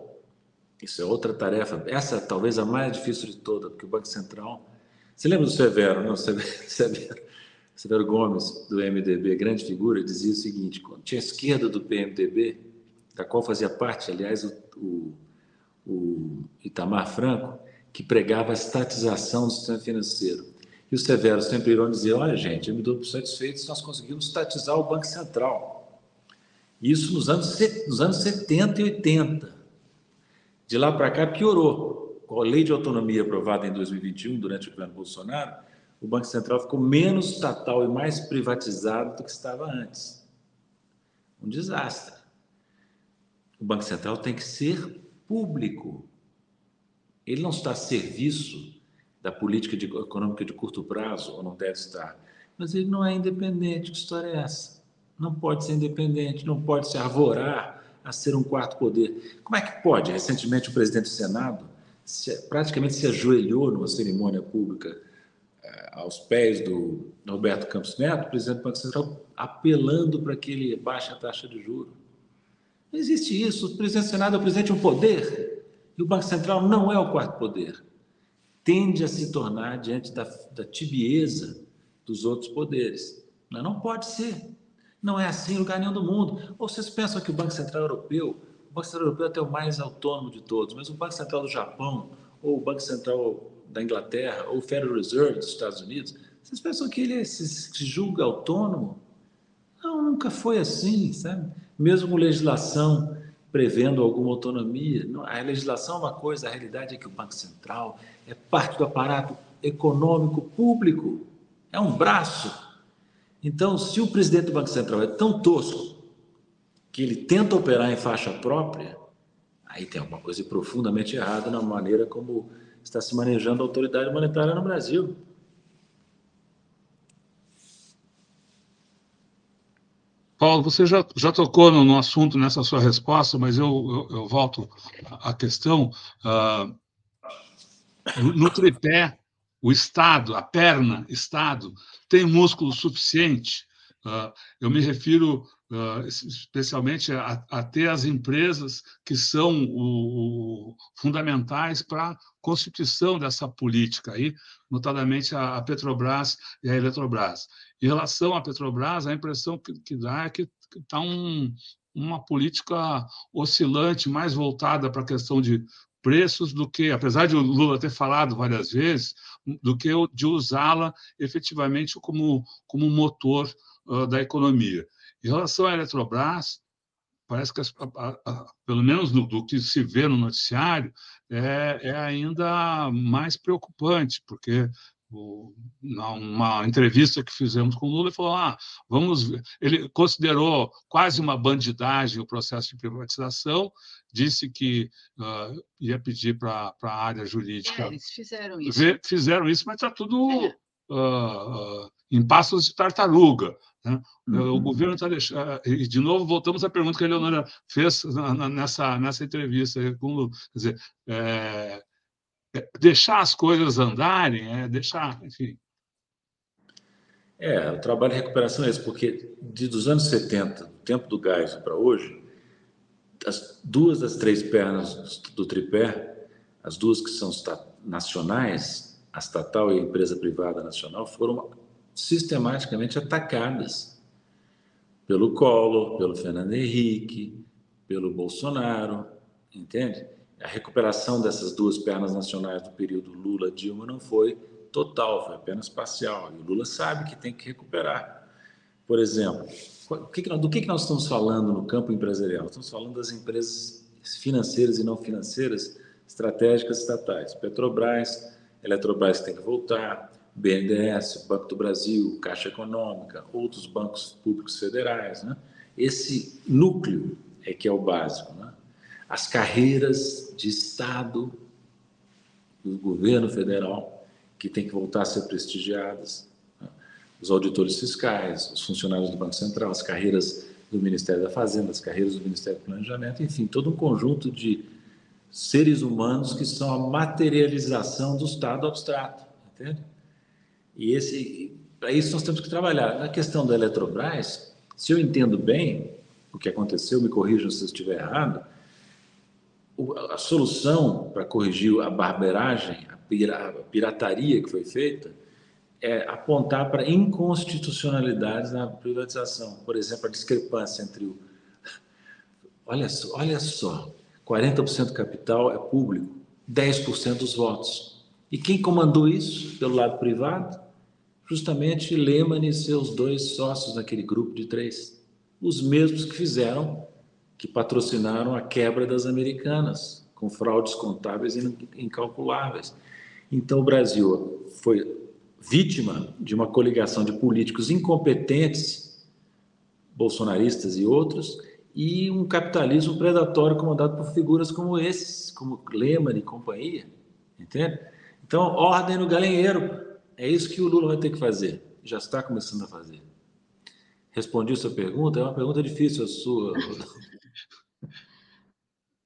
Isso é outra tarefa. Essa é talvez a mais difícil de toda, porque o Banco Central. Você lembra do Severo, não? Severo, Severo Gomes, do MDB, grande figura, dizia o seguinte: quando tinha a esquerda do PMDB, da qual fazia parte, aliás, o, o, o Itamar Franco, que pregava a estatização do sistema financeiro. E o Severo sempre irão dizer: olha, gente, eu me dou por satisfeito se nós conseguimos estatizar o Banco Central. Isso nos anos, nos anos 70 e 80. De lá para cá piorou. Com a lei de autonomia aprovada em 2021, durante o governo Bolsonaro, o Banco Central ficou menos estatal e mais privatizado do que estava antes. Um desastre. O Banco Central tem que ser público. Ele não está a serviço da política de, econômica de curto prazo, ou não deve estar, mas ele não é independente. Que história é essa? Não pode ser independente, não pode se arvorar a ser um quarto poder. Como é que pode? Recentemente, o presidente do Senado se, praticamente se ajoelhou numa cerimônia pública eh, aos pés do Roberto Campos Neto, presidente do Banco Central, apelando para que ele baixe a taxa de juros. Não existe isso. O presidente do Senado é o presidente de um poder. E o Banco Central não é o quarto poder. Tende a se tornar diante da, da tibieza dos outros poderes. Mas não pode ser. Não é assim em lugar nenhum do mundo. Ou vocês pensam que o Banco Central Europeu, o Banco Central Europeu é até o mais autônomo de todos, mas o Banco Central do Japão, ou o Banco Central da Inglaterra, ou o Federal Reserve dos Estados Unidos, vocês pensam que ele se, se julga autônomo? Não, nunca foi assim, sabe? Mesmo com legislação prevendo alguma autonomia. A legislação é uma coisa, a realidade é que o Banco Central é parte do aparato econômico público, é um braço. Então, se o presidente do Banco Central é tão tosco que ele tenta operar em faixa própria, aí tem alguma coisa profundamente errada na maneira como está se manejando a autoridade monetária no Brasil. Paulo, você já, já tocou no, no, assunto nessa sua resposta, mas eu, eu, eu volto à questão. Uh, no tripé, o Estado, a perna, Estado, tem músculo suficiente. Uh, eu me refiro uh, especialmente a, a, ter as empresas que são o, o, fundamentais para a constituição dessa política aí, notadamente a, a Petrobras e a Eletrobras. Em relação à Petrobras, a impressão que, que dá é que está um, uma política oscilante, mais voltada para a questão de preços do que, apesar de o Lula ter falado várias vezes, do que de usá-la efetivamente como, como motor uh, da economia. Em relação à Eletrobras, parece que, a, a, pelo menos do, do, que se vê no noticiário, é, é ainda mais preocupante, porque numa entrevista que fizemos com o Lula, ele falou: ah, vamos. Ele considerou quase uma bandidagem o processo de privatização, disse que uh, ia pedir para a área jurídica. É, eles fizeram isso. Ver, fizeram isso, mas está tudo é. uh, em passos de tartaruga. Né? Uhum. O governo está deixando. E, de novo, voltamos à pergunta que a Leonora fez nessa, nessa entrevista com o Lula. Quer dizer, é, deixar as coisas andarem, é deixar, enfim. É, o trabalho de recuperação é esse, porque de, dos anos 70, tempo do gás para hoje, as duas das três pernas do tripé, as duas que são nacionais, a estatal e a empresa privada nacional, foram sistematicamente atacadas pelo Collor, pelo Fernando Henrique, pelo Bolsonaro, entende? A recuperação dessas duas pernas nacionais do período Lula-Dilma não foi total, foi apenas parcial. E o Lula sabe que tem que recuperar. Por exemplo, do que nós estamos falando no campo empresarial? Estamos falando das empresas financeiras e não financeiras estratégicas estatais. Petrobras, Eletrobras tem que voltar, BNDES, Banco do Brasil, Caixa Econômica, outros bancos públicos federais. Né? Esse núcleo é que é o básico. Né? As carreiras de Estado do governo federal, que tem que voltar a ser prestigiadas, né? os auditores fiscais, os funcionários do Banco Central, as carreiras do Ministério da Fazenda, as carreiras do Ministério do Planejamento, enfim, todo um conjunto de seres humanos que são a materialização do Estado abstrato, entende? E esse, para isso nós temos que trabalhar. Na questão da Eletrobras, se eu entendo bem o que aconteceu, me corrijam se eu estiver errado, a solução para corrigir a barberagem, a pirataria que foi feita, é apontar para inconstitucionalidades na privatização. Por exemplo, a discrepância entre o. Olha só, olha só 40% do capital é público, 10% dos votos. E quem comandou isso pelo lado privado? Justamente Lehman e seus dois sócios naquele grupo de três. Os mesmos que fizeram, que patrocinaram a quebra das americanas, com fraudes contábeis incalculáveis. Então, o Brasil foi vítima de uma coligação de políticos incompetentes, bolsonaristas e outros, e um capitalismo predatório comandado por figuras como esses, como Lehman e companhia, entende? Então, ordem no galinheiro, é isso que o Lula vai ter que fazer, já está começando a fazer. Respondi a sua pergunta, é uma pergunta difícil a sua.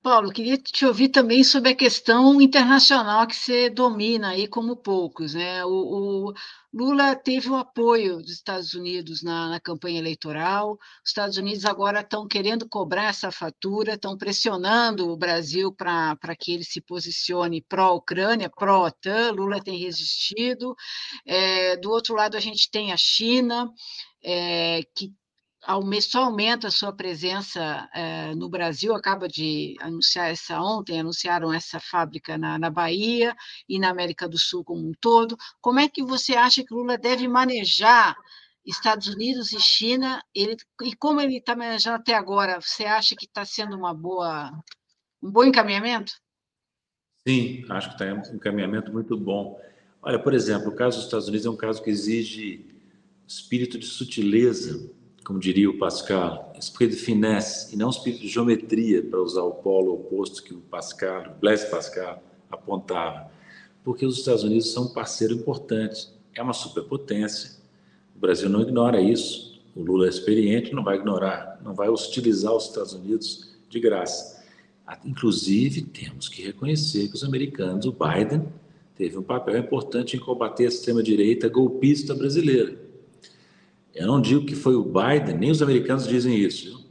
Paulo, queria te ouvir também sobre a questão internacional que você domina aí como poucos. Né? O, o Lula teve o apoio dos Estados Unidos na, na campanha eleitoral, os Estados Unidos agora estão querendo cobrar essa fatura, estão pressionando o Brasil para que ele se posicione pró-Ucrânia, pró-OTAN, Lula tem resistido. É, do outro lado, a gente tem a China, é, que só aumenta a sua presença eh, no Brasil, acaba de anunciar essa ontem, anunciaram essa fábrica na, na, Bahia e na América do Sul como um todo. Como é que você acha que Lula deve manejar Estados Unidos e China? Ele, e como ele está manejando até agora? Você acha que está sendo uma boa, um bom encaminhamento? Sim, acho que está um encaminhamento muito bom. Olha, por exemplo, o caso dos Estados Unidos é um caso que exige espírito de sutileza como diria o Pascal, espírito de finesse e não espírito de geometria, para usar o polo oposto que o Pascal, o Blaise Pascal, apontava. Porque os Estados Unidos são um parceiro importante, é uma superpotência. O Brasil não ignora isso. O Lula é experiente, não vai ignorar, não vai hostilizar os Estados Unidos de graça. Inclusive, temos que reconhecer que os americanos, o Biden, teve um papel importante em combater a extrema-direita golpista brasileira eu não digo que foi o Biden, nem os americanos dizem isso, viu?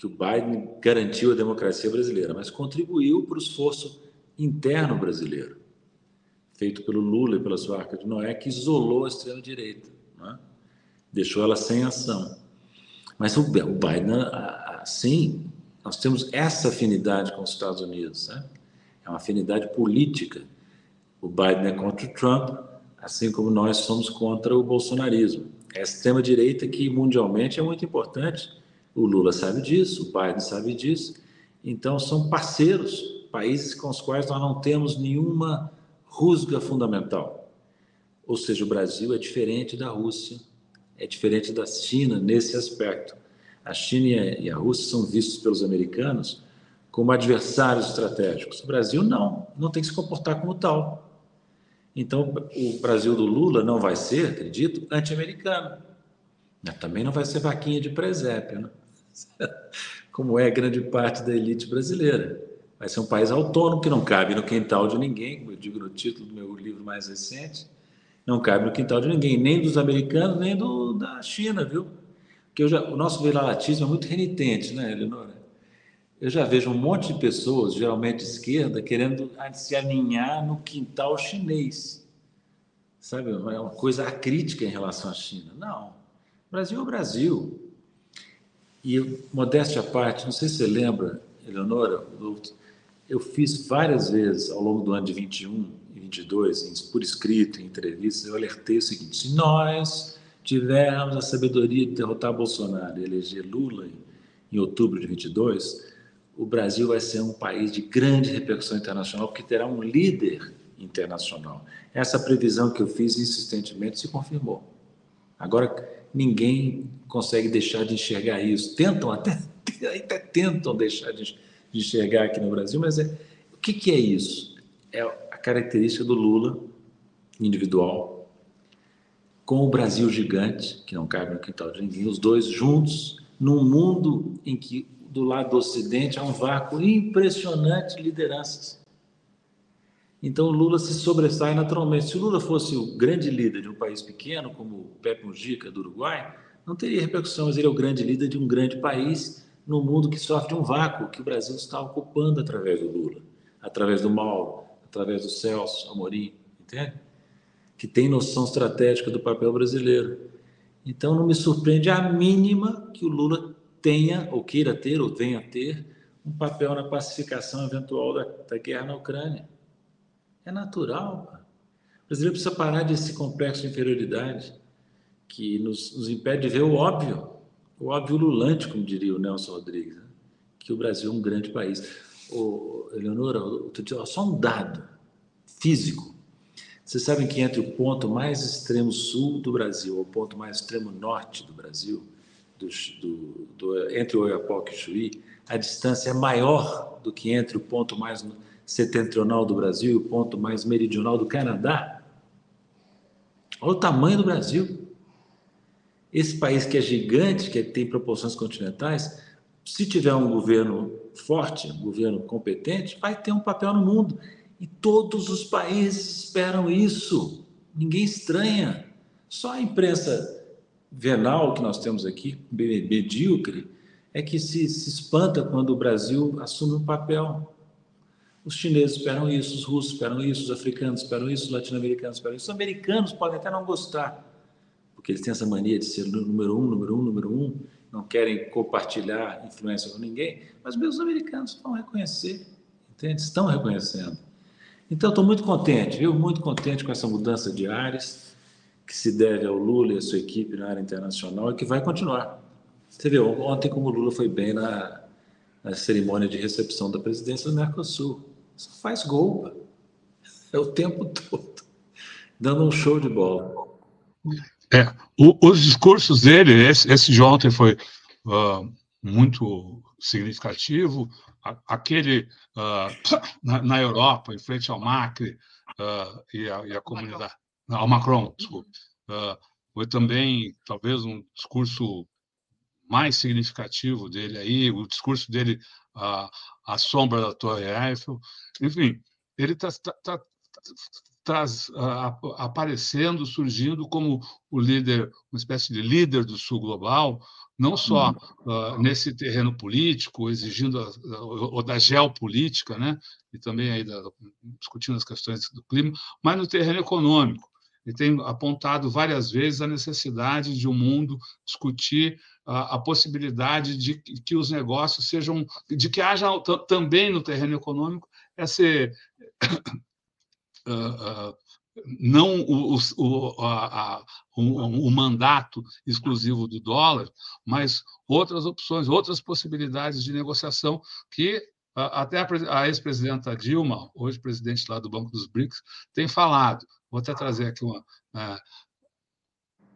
que o Biden garantiu a democracia brasileira, mas contribuiu para o esforço interno brasileiro, feito pelo Lula e pela sua arca de Noé, que isolou a extrema-direita, é? deixou ela sem ação. Mas o Biden, assim, nós temos essa afinidade com os Estados Unidos, né? é uma afinidade política. O Biden é contra o Trump, assim como nós somos contra o bolsonarismo. É a extrema-direita que mundialmente é muito importante. O Lula sabe disso, o Biden sabe disso. Então, são parceiros, países com os quais nós não temos nenhuma rusga fundamental. Ou seja, o Brasil é diferente da Rússia, é diferente da China nesse aspecto. A China e a Rússia são vistos pelos americanos como adversários estratégicos. O Brasil não, não tem que se comportar como tal. Então, o Brasil do Lula não vai ser, acredito, anti-americano. Também não vai ser vaquinha de presépio, né? como é grande parte da elite brasileira. Vai ser um país autônomo que não cabe no quintal de ninguém, como eu digo no título do meu livro mais recente, não cabe no quintal de ninguém, nem dos americanos, nem do, da China, viu? Porque já, o nosso viralatismo é muito renitente, né, Eleonora? Eu já vejo um monte de pessoas, geralmente de esquerda, querendo se alinhar no quintal chinês. Sabe? É uma coisa acrítica em relação à China. Não. O Brasil é o Brasil. E, modéstia à parte, não sei se você lembra, Eleonora, Eu fiz várias vezes ao longo do ano de 21 e 22, por escrito, em entrevistas, eu alertei o seguinte: se nós tivermos a sabedoria de derrotar Bolsonaro e eleger Lula em outubro de 22, o Brasil vai ser um país de grande repercussão internacional, porque terá um líder internacional. Essa previsão que eu fiz insistentemente se confirmou. Agora, ninguém consegue deixar de enxergar isso. Tentam até, até tentam deixar de enxergar aqui no Brasil, mas é, o que, que é isso? É a característica do Lula individual, com o Brasil gigante, que não cabe no quintal de ninguém, os dois juntos, num mundo em que do lado do Ocidente há um vácuo impressionante de lideranças. Então o Lula se sobressai naturalmente. Se o Lula fosse o grande líder de um país pequeno, como o Pepe Mujica do Uruguai, não teria repercussão, mas ele é o grande líder de um grande país no mundo que sofre um vácuo que o Brasil está ocupando através do Lula, através do Mauro, através do Celso Amorim, entende? Que tem noção estratégica do papel brasileiro. Então não me surpreende a mínima que o Lula tenha, ou queira ter, ou venha ter, um papel na pacificação eventual da, da guerra na Ucrânia. É natural. O brasileiro precisa parar desse complexo de inferioridade que nos, nos impede de ver o óbvio o óbvio lulante, como diria o Nelson Rodrigues, né? que o Brasil é um grande país. Ô, Eleonora, só um dado físico. Vocês sabem que entre o ponto mais extremo sul do Brasil e o ponto mais extremo norte do Brasil, do, do, entre o Oiapoque e o Chuí, a distância é maior do que entre o ponto mais setentrional do Brasil e o ponto mais meridional do Canadá. Olha o tamanho do Brasil. Esse país que é gigante, que tem proporções continentais, se tiver um governo forte, um governo competente, vai ter um papel no mundo. E todos os países esperam isso. Ninguém estranha. Só a imprensa venal que nós temos aqui, medíocre, é que se, se espanta quando o Brasil assume um papel. Os chineses esperam isso, os russos esperam isso, os africanos esperam isso, os latino-americanos esperam isso. Os americanos podem até não gostar, porque eles têm essa mania de ser número um, número um, número um, não querem compartilhar influência com ninguém, mas mesmo os americanos vão reconhecer, entende? Estão reconhecendo. Então, estou muito contente, viu? Muito contente com essa mudança de áreas que se deve ao Lula e à sua equipe na área internacional e que vai continuar. Você viu, ontem como o Lula foi bem na, na cerimônia de recepção da presidência do Mercosul. Só faz gol, é o tempo todo, dando um show de bola. É, o, os discursos dele, esse, esse de ontem foi uh, muito significativo. A, aquele uh, na, na, Europa, em frente ao Macri uh, e, a, e, a, comunidade. Ao Macron, desculpa. foi também, talvez, um discurso mais significativo dele aí, o discurso dele à sombra da Torre Eiffel. Enfim, ele está tá, tá, traz, uh, aparecendo, surgindo como o líder, uma espécie de líder do Sul global, não só uh, nesse terreno político, exigindo ou da geopolítica, né, e também aí da, discutindo as questões do clima, mas no terreno econômico. Ele tem apontado várias vezes a necessidade de o um mundo discutir a, a possibilidade de que os negócios sejam, de que haja também no terreno econômico esse uh, não o, o, a, a, o, o, mandato exclusivo do dólar, mas outras opções, outras possibilidades de negociação que até a, ex-presidenta Dilma, hoje presidente lá do Banco dos BRICS, tem falado. Vou até trazer aqui uma. Uh,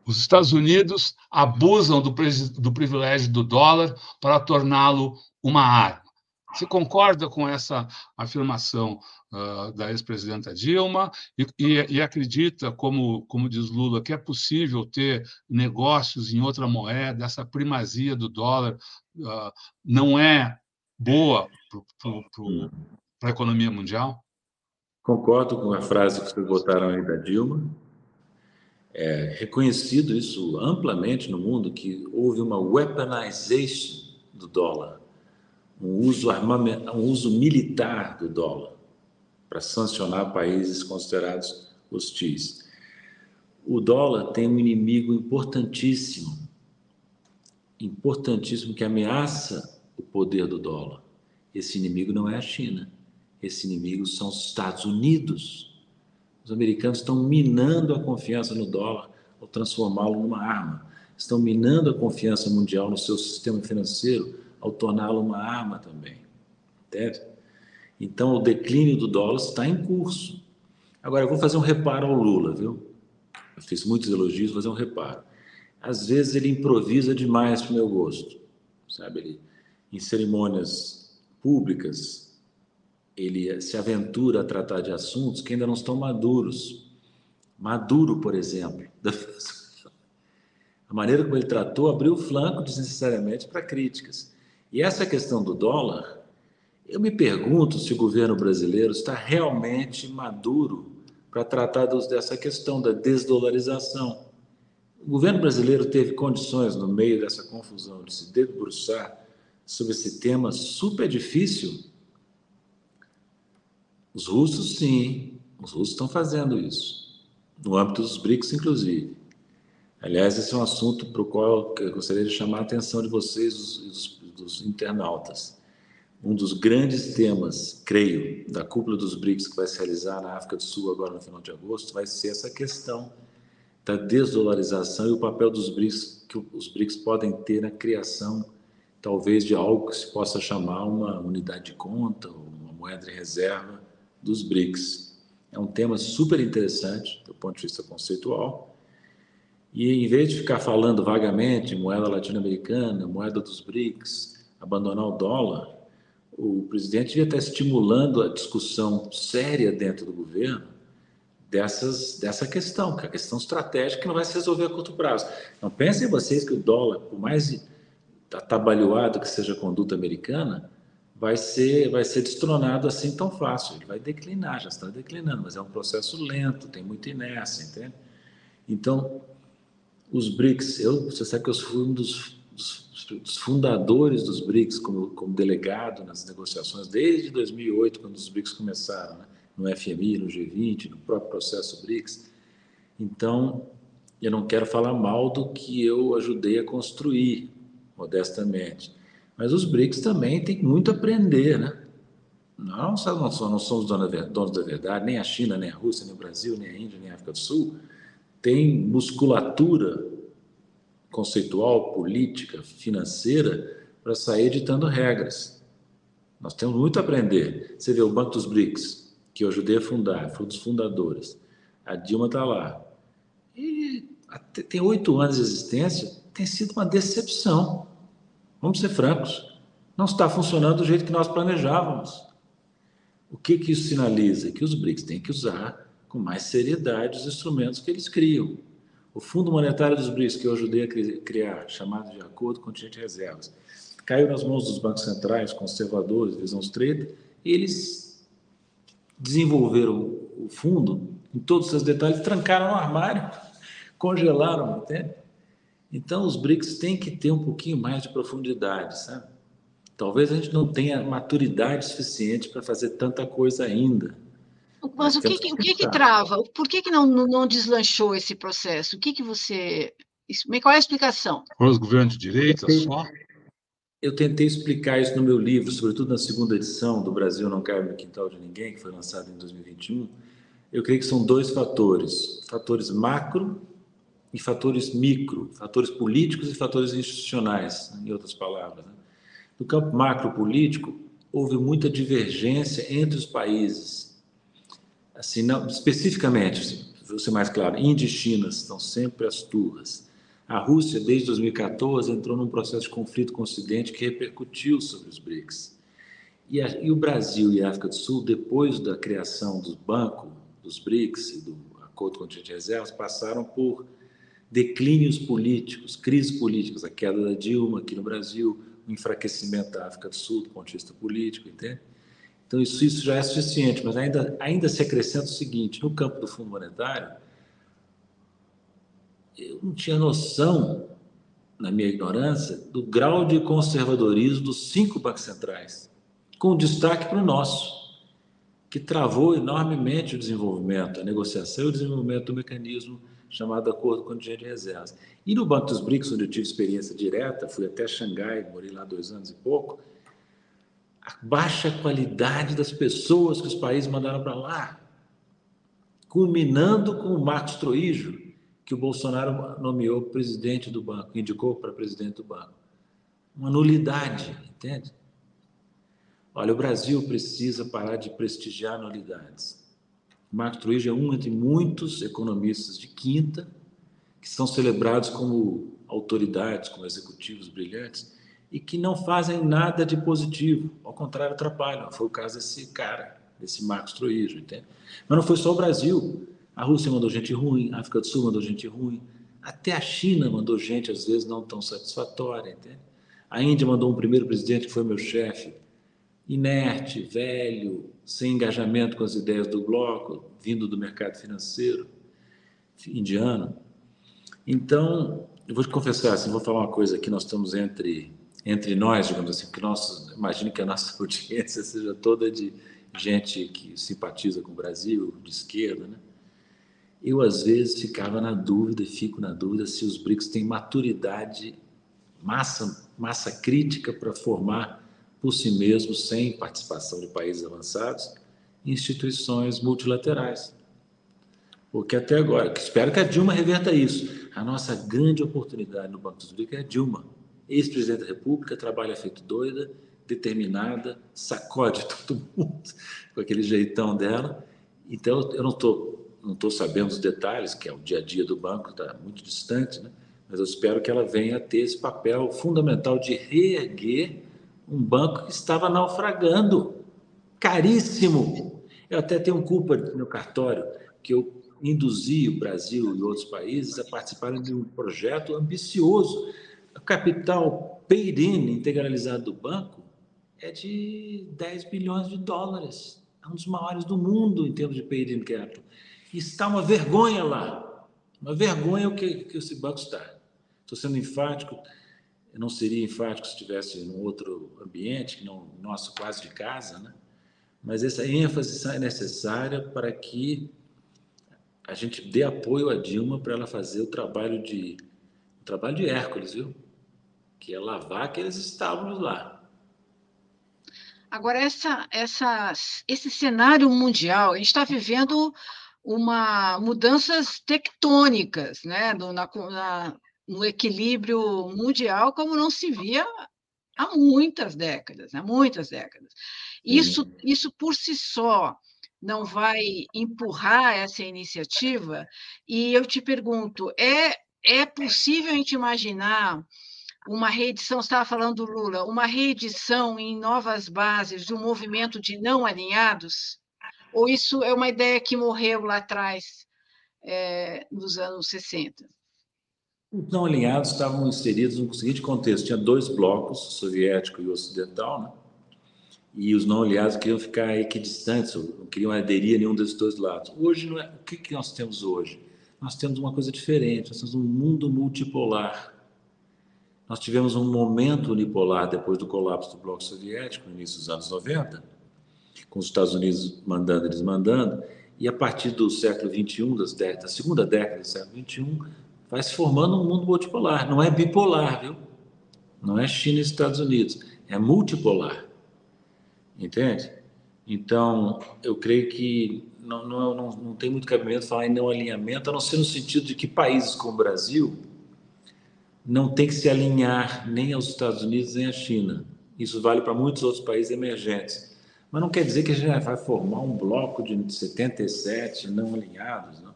os Estados Unidos abusam do, do privilégio do dólar para torná-lo uma arma. Você concorda com essa afirmação uh, da ex-presidenta Dilma e, e, e, acredita, como, como diz Lula, que é possível ter negócios em outra moeda, essa primazia do dólar uh, não é boa para a economia mundial? Concordo com a frase que vocês botaram aí da Dilma. É reconhecido isso amplamente no mundo que houve uma weaponization do dólar um uso, um uso militar do dólar para sancionar países considerados hostis. O dólar tem um inimigo importantíssimo, importantíssimo que ameaça o poder do dólar. Esse inimigo não é a China, esse inimigo são os Estados Unidos. Os americanos estão minando a confiança no dólar ao transformá-lo numa arma. Estão minando a confiança mundial no seu sistema financeiro ao torná-lo uma arma também. Entende? Então, o declínio do dólar está em curso. Agora, eu vou fazer um reparo ao Lula, viu? Eu fiz muitos elogios, vou fazer um reparo. Às vezes ele improvisa demais para o meu gosto, sabe? Ele, em cerimônias públicas, ele se aventura a tratar de assuntos que ainda não estão maduros. Maduro, por exemplo, a maneira como ele tratou abriu o flanco desnecessariamente para críticas. E essa questão do dólar, eu me pergunto se o governo brasileiro está realmente maduro para tratar dessa questão da desdolarização. O governo brasileiro teve condições, no meio dessa confusão, de se debruçar sobre esse tema super difícil? Os russos, sim, os russos estão fazendo isso, no âmbito dos BRICS, inclusive. Aliás, esse é um assunto para o qual eu gostaria de chamar a atenção de vocês, dos, dos internautas. Um dos grandes temas, creio, da cúpula dos BRICS que vai se realizar na África do Sul agora no final de agosto, vai ser essa questão da desdolarização e o papel dos BRICS que os BRICS podem ter na criação, talvez, de algo que se possa chamar uma unidade de conta uma moeda de reserva dos BRICS. É um tema super interessante do ponto de vista conceitual. E em vez de ficar falando vagamente moeda latino-americana, moeda dos BRICS, abandonar o dólar, o presidente devia estar estimulando a discussão séria dentro do governo dessas, dessa questão, que é a questão estratégica que não vai se resolver a curto prazo. Não pensem vocês que o dólar, por mais atabalhoado que seja a conduta americana, vai ser, vai ser destronado assim tão fácil. Ele vai declinar, já está declinando, mas é um processo lento, tem muita inércia, entende? Então, os BRICS, eu, você sabe que eu fui um dos, dos dos fundadores dos BRICS como, como delegado nas negociações desde 2008, quando os BRICS começaram, né? no FMI, no G20, no próprio processo BRICS. Então, eu não quero falar mal do que eu ajudei a construir, modestamente. Mas os BRICS também têm muito a aprender, né? Nós não somos, donos da verdade, nem a China, nem a Rússia, nem o Brasil, nem a Índia, nem a África do Sul. Tem musculatura conceitual, política, financeira, para sair ditando regras. Nós temos muito a aprender. Você vê o Banco dos BRICS, que eu ajudei a fundar, fui um dos fundadores. A Dilma está lá. E tem oito anos de existência, tem sido uma decepção. Vamos ser francos. Não está funcionando do jeito que nós planejávamos. O que, que isso sinaliza? Que os BRICS têm que usar com mais seriedade os instrumentos que eles criam. O Fundo Monetário dos BRICS, que eu ajudei a criar, chamado de Acordo Contingente de Reservas, caiu nas mãos dos bancos centrais, conservadores, visão estreita, e eles desenvolveram o fundo em todos os seus detalhes, trancaram no armário, congelaram, entende? Então, os BRICS têm que ter um pouquinho mais de profundidade, sabe? Talvez a gente não tenha maturidade suficiente para fazer tanta coisa ainda. Mas o que, que, o que, que trava? Por que, que não, não deslanchou esse processo? O que, que você. Qual é a explicação? Os governos de direita só? Eu tentei explicar isso no meu livro, sobretudo na segunda edição do Brasil Não Cai no Quintal de Ninguém, que foi lançado em 2021. Eu creio que são dois fatores: fatores macro e fatores micro, fatores políticos e fatores institucionais, em outras palavras. Né? No campo macro político, houve muita divergência entre os países assim, não, especificamente, vou ser mais claro, Índia e China estão sempre as turras. A Rússia, desde 2014, entrou num processo de conflito com o Ocidente que repercutiu sobre os BRICS. E, a, e o Brasil e a África do Sul, depois da criação do banco, dos BRICS e do Acordo Contingente de Reservas, passaram por declínios políticos, crises políticas, a queda da Dilma aqui no Brasil, o enfraquecimento da África do Sul do ponto de vista político, entende? Então, isso, isso já é suficiente, mas ainda, ainda se acrescenta o seguinte: no campo do Fundo Monetário, eu não tinha noção, na minha ignorância, do grau de conservadorismo dos cinco bancos centrais, com destaque para o nosso, que travou enormemente o desenvolvimento, a negociação e o desenvolvimento do mecanismo chamado Acordo Contingente de Reservas. E no Banco dos BRICS, onde eu tive experiência direta, fui até Xangai, morei lá dois anos e pouco, a baixa qualidade das pessoas que os países mandaram para lá, culminando com o Marcos Troijo, que o Bolsonaro nomeou presidente do banco, indicou para presidente do banco. Uma nulidade, entende? Olha, o Brasil precisa parar de prestigiar nulidades. Marco Truijo é um entre muitos economistas de quinta que são celebrados como autoridades, como executivos brilhantes e que não fazem nada de positivo, ao contrário, atrapalham. Foi o caso desse cara, desse Marcos Truijo, entende? Mas não foi só o Brasil. A Rússia mandou gente ruim, a África do Sul mandou gente ruim, até a China mandou gente, às vezes, não tão satisfatória, entende? A Índia mandou um primeiro presidente que foi meu chefe, inerte, velho, sem engajamento com as ideias do bloco, vindo do mercado financeiro indiano. Então, eu vou te confessar, assim, vou falar uma coisa aqui, nós estamos entre entre nós, digamos assim, porque nós, imagino que a nossa audiência seja toda de gente que simpatiza com o Brasil, de esquerda, né? Eu, às vezes, ficava na dúvida e fico na dúvida se os BRICS têm maturidade, massa, massa crítica para formar por si mesmos, sem participação de países avançados, instituições multilaterais. Porque até agora, espero que a Dilma reverta isso. A nossa grande oportunidade no Banco dos BRICS é a Dilma. Ex-presidente da República, trabalha feito doida, determinada, sacode todo mundo com aquele jeitão dela. Então, eu não estou não tô sabendo os detalhes, que é o dia a dia do banco, está muito distante, né? mas eu espero que ela venha a ter esse papel fundamental de reerguer um banco que estava naufragando, caríssimo. Eu até tenho culpa no cartório, que eu induzi o Brasil e outros países a participarem de um projeto ambicioso. O capital paid-in integralizado do banco é de 10 bilhões de dólares. É um dos maiores do mundo em termos de paid-in capital. Está uma vergonha lá. Uma vergonha o que, que esse banco está. Estou sendo enfático eu não seria enfático se estivesse em outro ambiente, que não nosso quase de casa, né? Mas essa ênfase é necessária para que a gente dê apoio a Dilma para ela fazer o trabalho de o trabalho de Hércules, viu? Que é lavar aqueles estábulos lá. Agora essa, essa, esse cenário mundial, a gente está vivendo uma mudanças tectônicas, né, na, na, no equilíbrio mundial como não se via há muitas décadas, há muitas décadas. Isso, isso por si só não vai empurrar essa iniciativa? E eu te pergunto, é, é possível a gente imaginar uma reedição, você estava falando do Lula, uma reedição em novas bases do movimento de não alinhados? Ou isso é uma ideia que morreu lá atrás, é, nos anos 60? Os não alinhados estavam inseridos no seguinte contexto: tinha dois blocos, o soviético e o ocidental, né? e os não aliados queriam ficar equidistantes, não queriam aderir a nenhum desses dois lados. Hoje, não é, o que, que nós temos hoje? Nós temos uma coisa diferente, nós temos um mundo multipolar. Nós tivemos um momento unipolar depois do colapso do bloco soviético, no início dos anos 90, com os Estados Unidos mandando, eles mandando, e a partir do século XXI, das da segunda década do século XXI, vai se formando um mundo multipolar. Não é bipolar, viu? Não é China e Estados Unidos. É multipolar. Entende? Então, eu creio que não, não, não, não tem muito cabimento falar em não alinhamento, a não ser no sentido de que países como o Brasil não tem que se alinhar nem aos Estados Unidos nem à China. Isso vale para muitos outros países emergentes. Mas não quer dizer que a gente vai formar um bloco de 77 não alinhados. Não.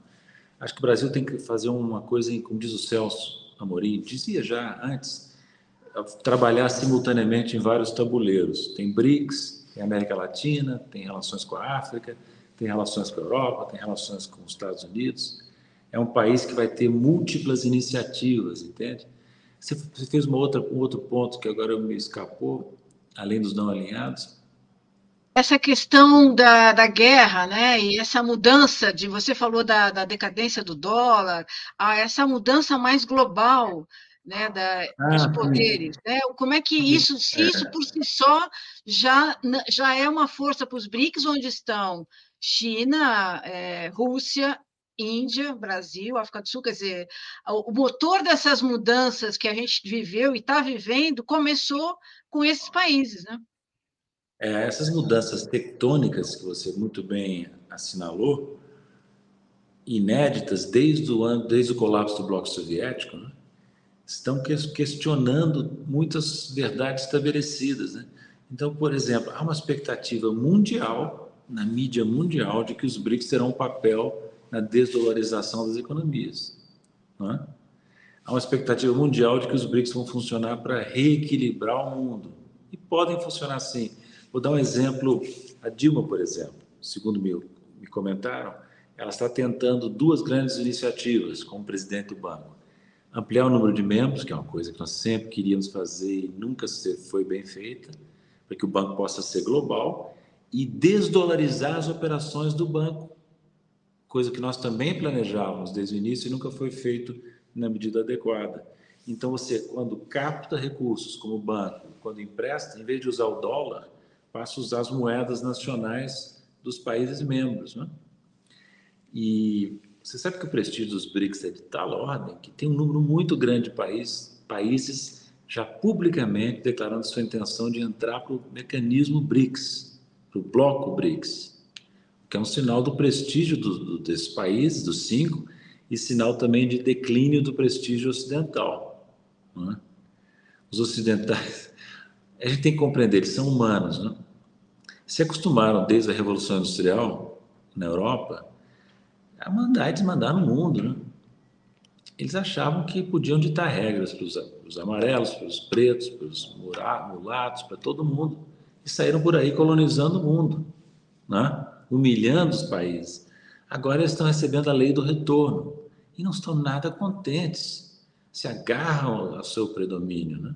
Acho que o Brasil tem que fazer uma coisa, como diz o Celso Amorim, dizia já antes, trabalhar simultaneamente em vários tabuleiros. Tem BRICS, tem América Latina, tem relações com a África, tem relações com a Europa, tem relações com os Estados Unidos. É um país que vai ter múltiplas iniciativas, entende? Você fez uma outra, um outro ponto que agora me escapou, além dos não alinhados, essa questão da, da guerra, né, e essa mudança de você falou da, da decadência do dólar, a essa mudança mais global, né, da, ah, dos poderes, né? Como é que isso, se isso é. por si só já já é uma força para os BRICS, onde estão China, é, Rússia, Índia, Brasil, África do Sul, quer dizer, o motor dessas mudanças que a gente viveu e está vivendo começou com esses países, né? É, essas mudanças tectônicas que você muito bem assinalou, inéditas desde o ano, desde o colapso do bloco soviético, né? estão questionando muitas verdades estabelecidas. Né? Então, por exemplo, há uma expectativa mundial, na mídia mundial, de que os BRICS terão um papel na desdolarização das economias. É? Há uma expectativa mundial de que os BRICS vão funcionar para reequilibrar o mundo. E podem funcionar sim. Vou dar um exemplo. A Dilma, por exemplo, segundo me, me comentaram, ela está tentando duas grandes iniciativas como presidente do banco. Ampliar o número de membros, que é uma coisa que nós sempre queríamos fazer e nunca foi bem feita, para que o banco possa ser global, e desdolarizar as operações do banco, coisa que nós também planejávamos desde o início e nunca foi feito na medida adequada. Então, você, quando capta recursos como banco, quando empresta, em vez de usar o dólar, passa a usar as moedas nacionais dos países membros. Né? E você sabe que o prestígio dos BRICS é de tal ordem que tem um número muito grande de país, países já publicamente declarando sua intenção de entrar para o mecanismo BRICS, para o bloco BRICS, que é um sinal do prestígio do, do, desses países, dos cinco, e sinal também de declínio do prestígio ocidental. É? Os ocidentais, a gente tem que compreender, eles são humanos. Né? Se acostumaram desde a Revolução Industrial na Europa a mandar e desmandar no mundo. Né? Eles achavam que podiam ditar regras para os amarelos, para os pretos, para os mulatos, para todo mundo. E saíram por aí colonizando o mundo, né? humilhando os países. Agora eles estão recebendo a lei do retorno e não estão nada contentes, se agarram ao seu predomínio. Né?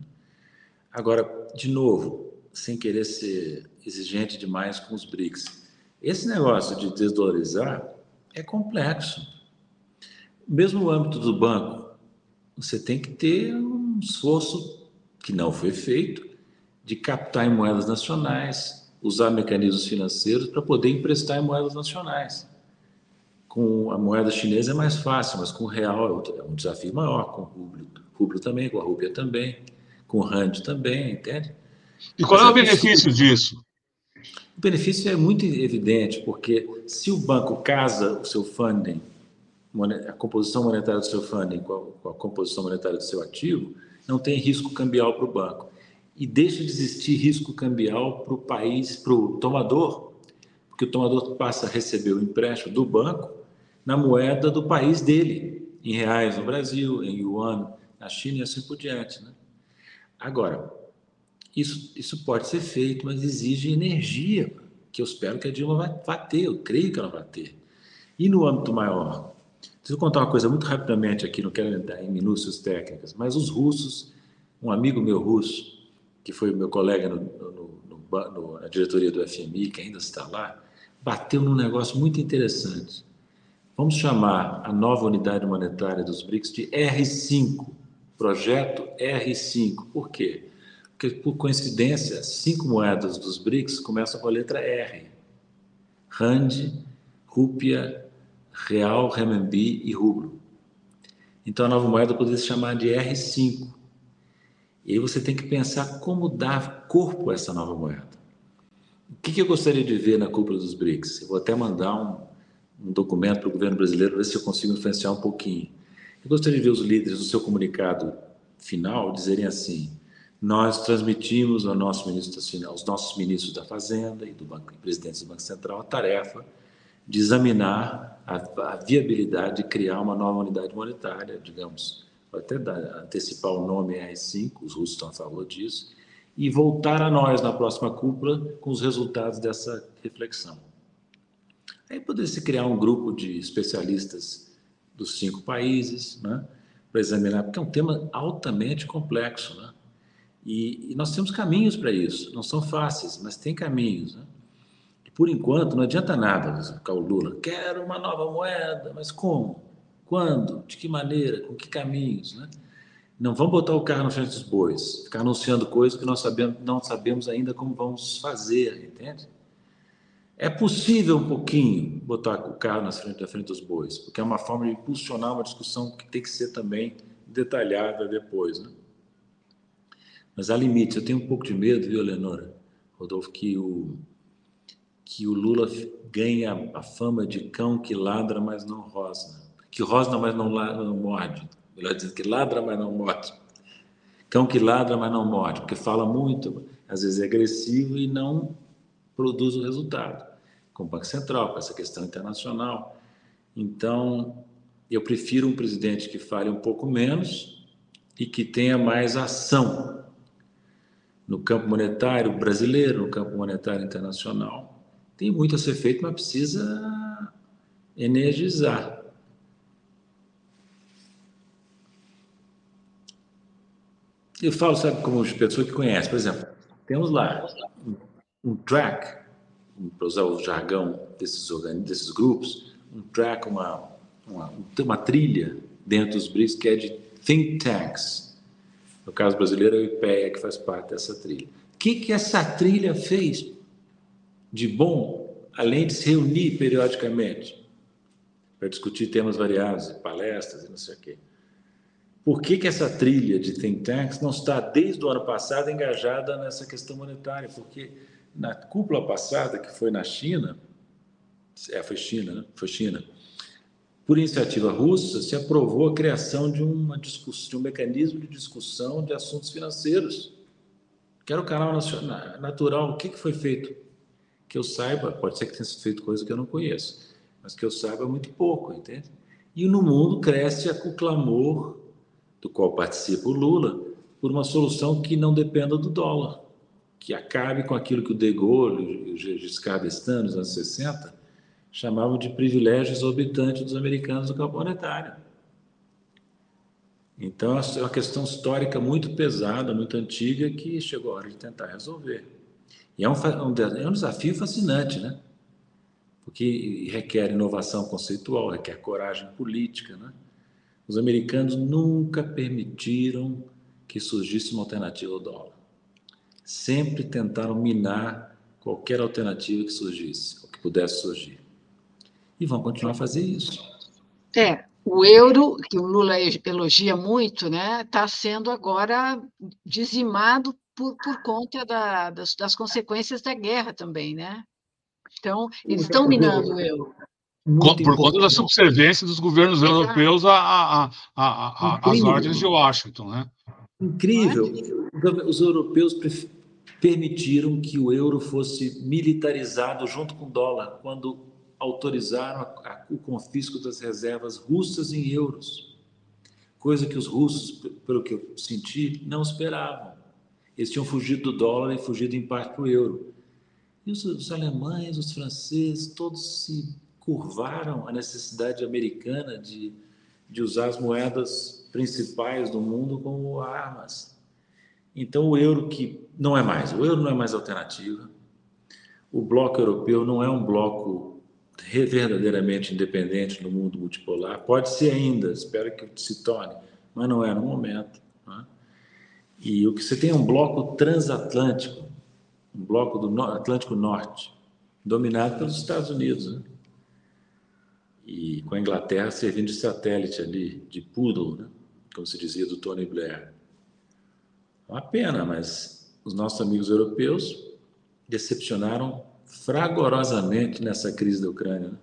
Agora, de novo, sem querer ser exigente demais com os BRICS, esse negócio de desdolarizar é complexo. Mesmo no âmbito do banco, você tem que ter um esforço que não foi feito de captar em moedas nacionais, usar mecanismos financeiros para poder emprestar em moedas nacionais. Com a moeda chinesa é mais fácil, mas com o real é, é um desafio maior, com o rublo, rublo também, com a rúpia também, com o rand também, entende? E qual é o benefício disso? O benefício é muito evidente, porque se o banco casa o seu funding, a composição monetária do seu funding com a, composição monetária do seu ativo, não tem risco cambial para o banco. E deixa de existir risco cambial para o país, para o tomador, porque o tomador passa a receber o empréstimo do banco na moeda do país dele, em reais no Brasil, em yuan na China e assim por diante. Né? Agora, isso, isso pode ser feito, mas exige energia, que eu espero que a Dilma vai, vai ter, eu creio que ela vai ter. E no âmbito maior, deixa eu contar uma coisa muito rapidamente aqui, não quero entrar em minúcias técnicas, mas os russos, um amigo meu russo, que foi meu colega no, no, no, na diretoria do FMI, que ainda está lá, bateu num negócio muito interessante. Vamos chamar a nova unidade monetária dos BRICS de R5, projeto R5. Por quê? Porque, por coincidência, cinco moedas dos BRICS começam com a letra R. Rand, Rúpia, Real, Renminbi e Rublo. Então, a nova moeda poderia se chamar de R5. E aí você tem que pensar como dar corpo a essa nova moeda. O que, eu gostaria de ver na cúpula dos BRICS? Eu vou até mandar um, um documento para o governo brasileiro, ver se eu consigo influenciar um pouquinho. Eu gostaria de ver os líderes do seu comunicado final dizerem assim: nós transmitimos ao nosso ministro, aos nossos ministros da Fazenda e do banco, presidentes do Banco Central a tarefa de examinar a, a viabilidade de criar uma nova unidade monetária, digamos, até dar, antecipar o nome R5, os russos estão a favor disso, e voltar a nós na próxima cúpula com os resultados dessa reflexão. Aí poderia se criar um grupo de especialistas dos cinco países, né, para examinar, porque é um tema altamente complexo, né? E, e nós temos caminhos para isso. Não são fáceis, mas tem caminhos. Né? E por enquanto, não adianta nada ficar o Lula. Quero uma nova moeda, mas como? Quando? De que maneira? Com que caminhos? Né? Não vamos botar o carro na frente dos bois, ficar anunciando coisas que nós sabemos, não sabemos ainda como vamos fazer, entende? É possível um pouquinho botar o carro na frente, na frente dos bois, porque é uma forma de impulsionar uma discussão que tem que ser também detalhada depois. Né? Mas há limites. Eu tenho um pouco de medo, viu, Leonora? Rodolfo, que o, que o Lula ganha a fama de cão que ladra, mas não rosna. Que rosna, mas não, não morde. Melhor dizendo, que ladra, mas não morde. Cão que ladra, mas não morde, porque fala muito, às vezes é agressivo e não produz o resultado. Com o Banco Central, com essa questão internacional. Então, eu prefiro um presidente que fale um pouco menos e que tenha mais ação no campo monetário brasileiro, no campo monetário internacional. Tem muito a ser feito, mas precisa energizar. Eu falo, sabe, como as pessoas que conhecem, por exemplo, temos lá um, track, para usar o jargão desses, desses grupos, um track, uma, uma, uma trilha dentro dos BRICS que é de think tanks. No caso brasileiro, é o IPEA que faz parte dessa trilha. O que, que essa trilha fez de bom, além de se reunir periodicamente para discutir temas variados, palestras e não sei o quê? Por que, que essa trilha de think tanks não está, desde o ano passado, engajada nessa questão monetária? Porque na cúpula passada, que foi na China, é, foi China, né? Foi China. Por iniciativa russa, se aprovou a criação de, uma discussão, de um mecanismo de discussão de assuntos financeiros, que era o canal natural. O que, que foi feito? Que eu saiba, pode ser que tenha sido feito coisa que eu não conheço, mas que eu saiba muito pouco, entende? E no mundo cresce o clamor do qual participa o Lula, por uma solução que não dependa do dólar, que acabe com aquilo que o De Gaulle e o Giscard d'Estaing, nos anos 60, chamavam de privilégio exorbitante dos americanos do campo monetário. Então, é uma questão histórica muito pesada, muito antiga, que chegou a hora de tentar resolver. E é um, é um desafio fascinante, né? Porque requer inovação conceitual, requer coragem política, né? Os americanos nunca permitiram que surgisse uma alternativa ao dólar. Sempre tentaram minar qualquer alternativa que surgisse, ou que pudesse surgir. E vão continuar a fazer isso. É, o euro, que o Lula elogia muito, né, está sendo agora dizimado por, por conta da, das, das, consequências da guerra também, né? Então, eles estão minando o euro por conta da subserviência dos governos europeus às ordens de Washington, né? Incrível. Os europeus permitiram que o euro fosse militarizado junto com o dólar quando autorizaram o confisco das reservas russas em euros, coisa que os russos, pelo que eu senti, não esperavam. Eles tinham fugido do dólar e fugido em parte para o euro. E os, os alemães, os franceses, todos se curvaram a necessidade americana de, de usar as moedas principais do mundo como armas. Então, o euro que não é mais, o euro não é mais alternativa. O bloco europeu não é um bloco verdadeiramente independente no mundo multipolar. Pode ser ainda, espero que se torne, mas não é no momento. Né? E o que você tem é um bloco transatlântico, um bloco do Atlântico Norte, dominado pelos Estados Unidos. Né? e com a Inglaterra servindo de satélite ali, de poodle, né? Como se dizia do Tony Blair. Uma pena, mas os nossos amigos europeus decepcionaram fragorosamente nessa crise da Ucrânia. Né?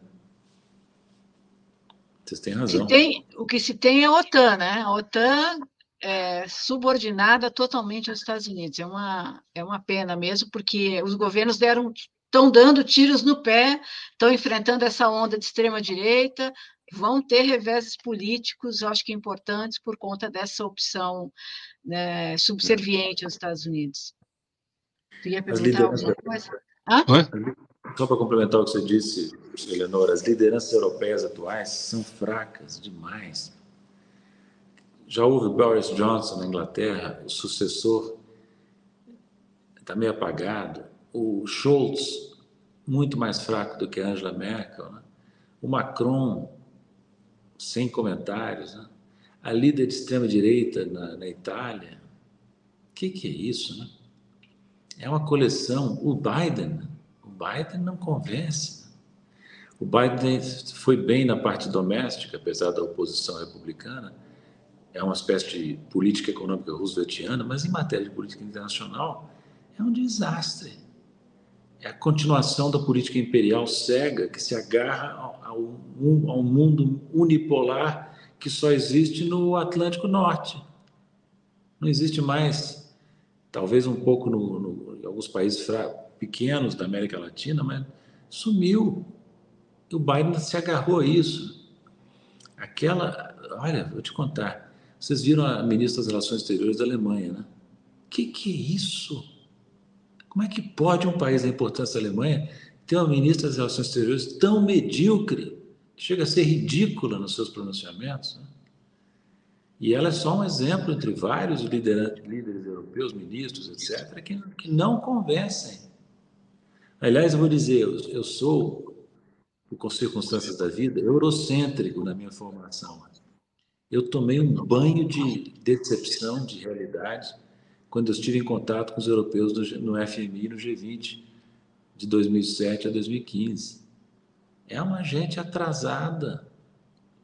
Vocês têm razão. Tem, o que se tem é a OTAN, né? A OTAN é subordinada totalmente aos Estados Unidos. É uma, é uma pena mesmo, porque os governos deram estão dando tiros no pé, estão enfrentando essa onda de extrema-direita, vão ter reveses políticos, acho que importantes, por conta dessa opção né, subserviente aos Estados Unidos. Queria perguntar alguma coisa? Hã? Só para complementar o que você disse, Eleonora, as lideranças europeias atuais são fracas demais. Já houve Boris Johnson na Inglaterra, o sucessor está meio apagado o Scholz, muito mais fraco do que Angela Merkel, né? o Macron, sem comentários, né? a líder de extrema-direita na, na, Itália. O que, que é isso? Né? É uma coleção. O Biden, o Biden não convence. Né? O Biden foi bem na parte doméstica, apesar da oposição republicana. É uma espécie de política econômica rooseveltiana, mas em matéria de política internacional é um desastre é a continuação da política imperial cega que se agarra ao, ao, mundo unipolar que só existe no Atlântico Norte. Não existe mais, talvez um pouco no, no, em alguns países pequenos da América Latina, mas sumiu. E o Biden se agarrou a isso. Aquela, olha, vou te contar. Vocês viram a ministra das Relações Exteriores da Alemanha, né? Que que é isso? Como é que pode um país da importância da Alemanha ter uma ministra das Relações Exteriores tão medíocre, que chega a ser ridícula nos seus pronunciamentos? Né? E ela é só um exemplo entre vários líderes, europeus, ministros, etc., que, que não convencem. Aliás, eu vou dizer, eu, eu sou, por circunstâncias da vida, eurocêntrico na minha formação. Eu tomei um banho de decepção, de realidade, quando eu estive em contato com os europeus no FMI e no G20 de 2007 a 2015. É uma gente atrasada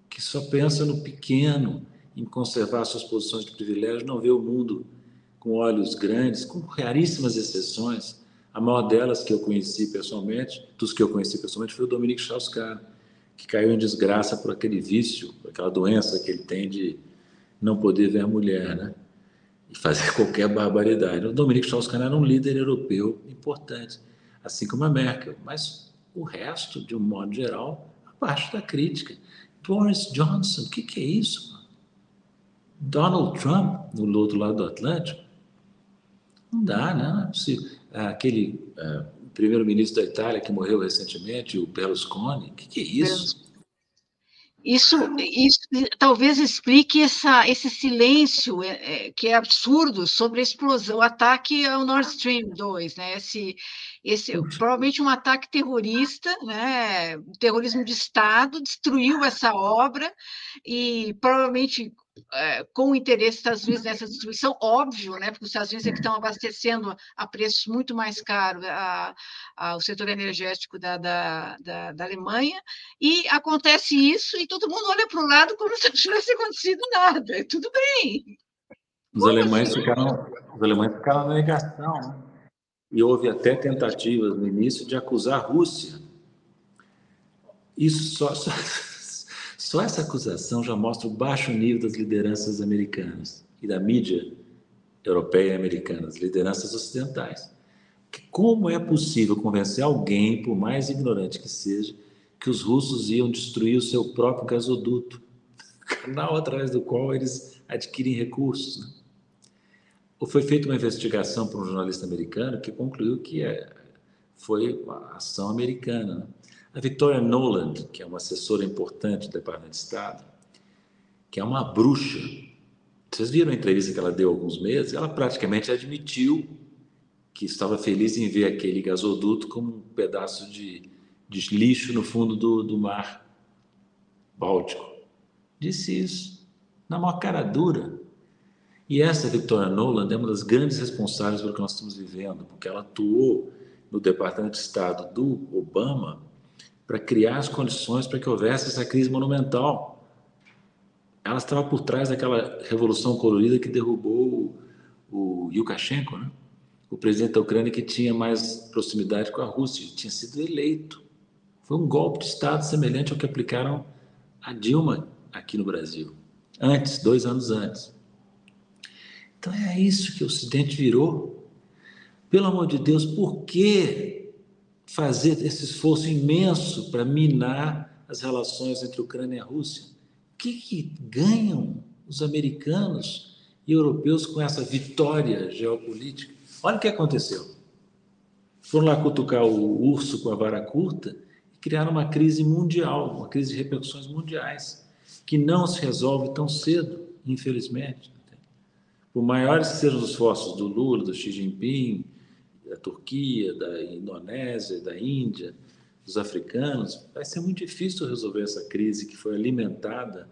que só pensa no pequeno, em conservar suas posições de privilégio, não vê o mundo com olhos grandes, com raríssimas exceções. A maior delas que eu conheci pessoalmente, dos que eu conheci pessoalmente, foi o Dominique Strauss-Kahn, que caiu em desgraça por aquele vício, por aquela doença que ele tem de não poder ver a mulher, né? Fazer qualquer barbaridade. O Dominique Strauss-Kahn era um líder europeu importante, assim como a Merkel, mas o resto, de um modo geral, abaixo da crítica. Boris Johnson, o que, que é isso? Donald Trump, no outro lado do Atlântico, não dá, né? Se, aquele uh, primeiro-ministro da Itália que morreu recentemente, o Berlusconi, o que, que é isso? Isso, isso talvez explique essa, esse silêncio é, é, que é absurdo sobre a explosão, o ataque ao Nord Stream 2, né? Esse, esse provavelmente um ataque terrorista, né? Terrorismo de Estado destruiu essa obra e provavelmente é, com o interesse dos Estados Unidos nessa destruição, óbvio, né, porque os Estados Unidos é que estão abastecendo a preços muito mais caros a, a, o setor energético da, da, da, da, Alemanha, e acontece isso, e todo mundo olha para o lado como se não tivesse acontecido nada, tudo bem. Os alemães, assim? ficaram, os alemães ficaram na negação, né? e houve até tentativas no início de acusar a Rússia. Isso só, só só essa acusação já mostra o baixo nível das lideranças americanas e da mídia europeia e americana, as lideranças ocidentais. Como é possível convencer alguém, por mais ignorante que seja, que os russos iam destruir o seu próprio gasoduto, canal através do qual eles adquirem recursos? Né? Ou foi feita uma investigação por um jornalista americano que concluiu que é, foi uma ação americana. Né? A Victoria Noland, que é uma assessora importante do Departamento de Estado, que é uma bruxa. Vocês viram a entrevista que ela deu há alguns meses? Ela praticamente admitiu que estava feliz em ver aquele gasoduto como um pedaço de, de lixo no fundo do, do mar Báltico. Disse isso, na maior cara dura. E essa Victoria Noland é uma das grandes responsáveis pelo que nós estamos vivendo, porque ela atuou no Departamento de Estado do Obama para criar as condições para que houvesse essa crise monumental. Ela estava por trás daquela revolução colorida que derrubou o, o Lukashenko, né? o presidente da Ucrânia que tinha mais proximidade com a Rússia, tinha sido eleito. Foi um golpe de Estado semelhante ao que aplicaram a Dilma aqui no Brasil, antes, dois anos antes. Então é isso que o Ocidente virou. Pelo amor de Deus, por que fazer esse esforço imenso para minar as relações entre Ucrânia e Rússia. O que, que ganham os americanos e europeus com essa vitória geopolítica? Olha o que aconteceu. Foram lá cutucar o urso com a vara curta e criaram uma crise mundial, uma crise de repercussões mundiais, que não se resolve tão cedo, infelizmente. Por maiores que sejam os esforços do Lula, do Xi Jinping, da Turquia, da Indonésia, da Índia, dos africanos, vai ser muito difícil resolver essa crise que foi alimentada.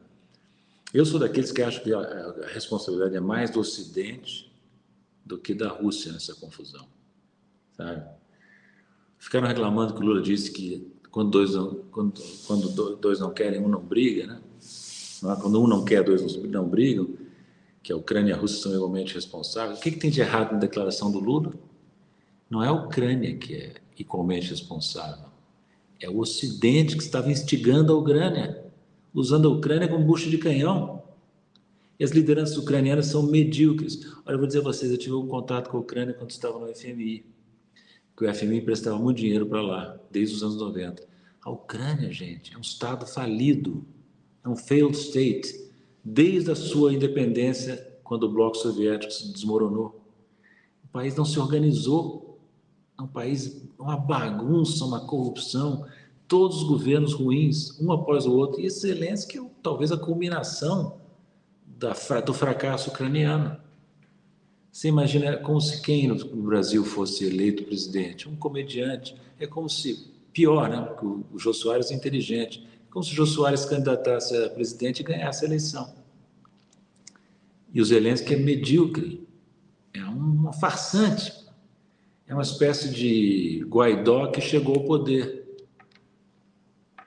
Eu sou daqueles que acham que a responsabilidade é mais do Ocidente do que da Rússia nessa confusão, sabe? Ficaram reclamando que o Lula disse que quando dois não, quando, quando dois não querem, um não briga, né? É? Quando um não quer, dois não brigam, que a Ucrânia e a Rússia são igualmente responsáveis. O que, que tem de errado na declaração do Lula? Não é a Ucrânia que é igualmente responsável. É o Ocidente que estava instigando a Ucrânia, usando a Ucrânia como bucha de canhão. E as lideranças ucranianas são medíocres. Olha, eu vou dizer a vocês, eu tive um contato com a Ucrânia quando estava no FMI, que o FMI emprestava muito dinheiro para lá, desde os anos 90. A Ucrânia, gente, é um Estado falido, é um failed state, desde a sua independência, quando o Bloco Soviético se desmoronou. O país não se organizou, é um país, uma bagunça, uma corrupção, todos os governos ruins, um após o outro, e esse Zelensky é talvez a culminação da, do fracasso ucraniano. Você imagina como se quem no Brasil fosse eleito presidente? Um comediante. É como se, pior, né? Porque o Jô Soares é inteligente. É como se o Jô Soares candidatasse a presidente e ganhasse a eleição. E o Zelensky é medíocre. É uma farsante. É uma espécie de Guaidó que chegou ao poder.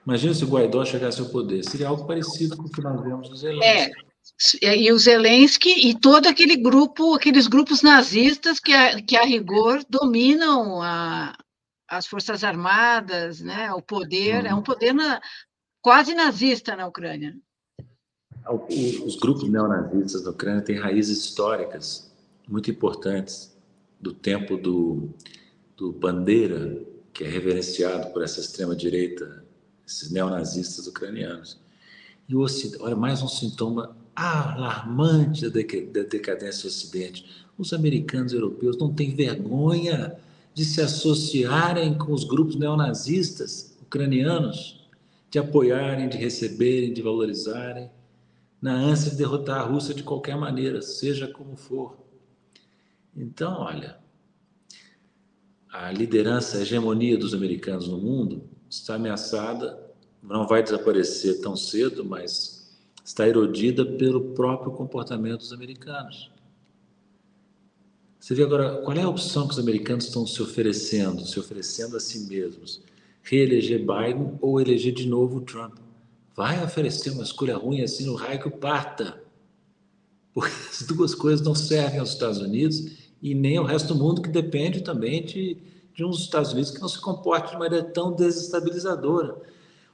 Imagina se o Guaidó chegasse ao poder. Seria algo parecido com o que nós vemos no Zelensky. É. E o Zelensky e todo aquele grupo, aqueles grupos nazistas que, a, que a rigor dominam a, as forças armadas, né? O poder é um uhum. poder na, quase nazista na Ucrânia. Os grupos neonazistas na Ucrânia têm raízes históricas muito importantes do tempo do, do Bandeira, que é reverenciado por essa extrema direita, esses neonazistas ucranianos. E o Ocidente, olha, mais um sintoma alarmante da decadência do Ocidente. Os americanos e europeus não têm vergonha de se associarem com os grupos neonazistas ucranianos, de apoiarem, de receberem, de valorizarem, na ânsia de derrotar a Rússia de qualquer maneira, seja como for. Então, olha, a liderança, a hegemonia dos americanos no mundo está ameaçada, não vai desaparecer tão cedo, mas está erodida pelo próprio comportamento dos americanos. Você vê agora qual é a opção que os americanos estão se oferecendo, se oferecendo a si mesmos: reeleger Biden ou eleger de novo Trump. Vai oferecer uma escolha ruim assim no raio que parta. Porque as duas coisas não servem aos Estados Unidos e nem ao resto do mundo, que depende também de, de uns Estados Unidos que não se comportem de maneira tão desestabilizadora.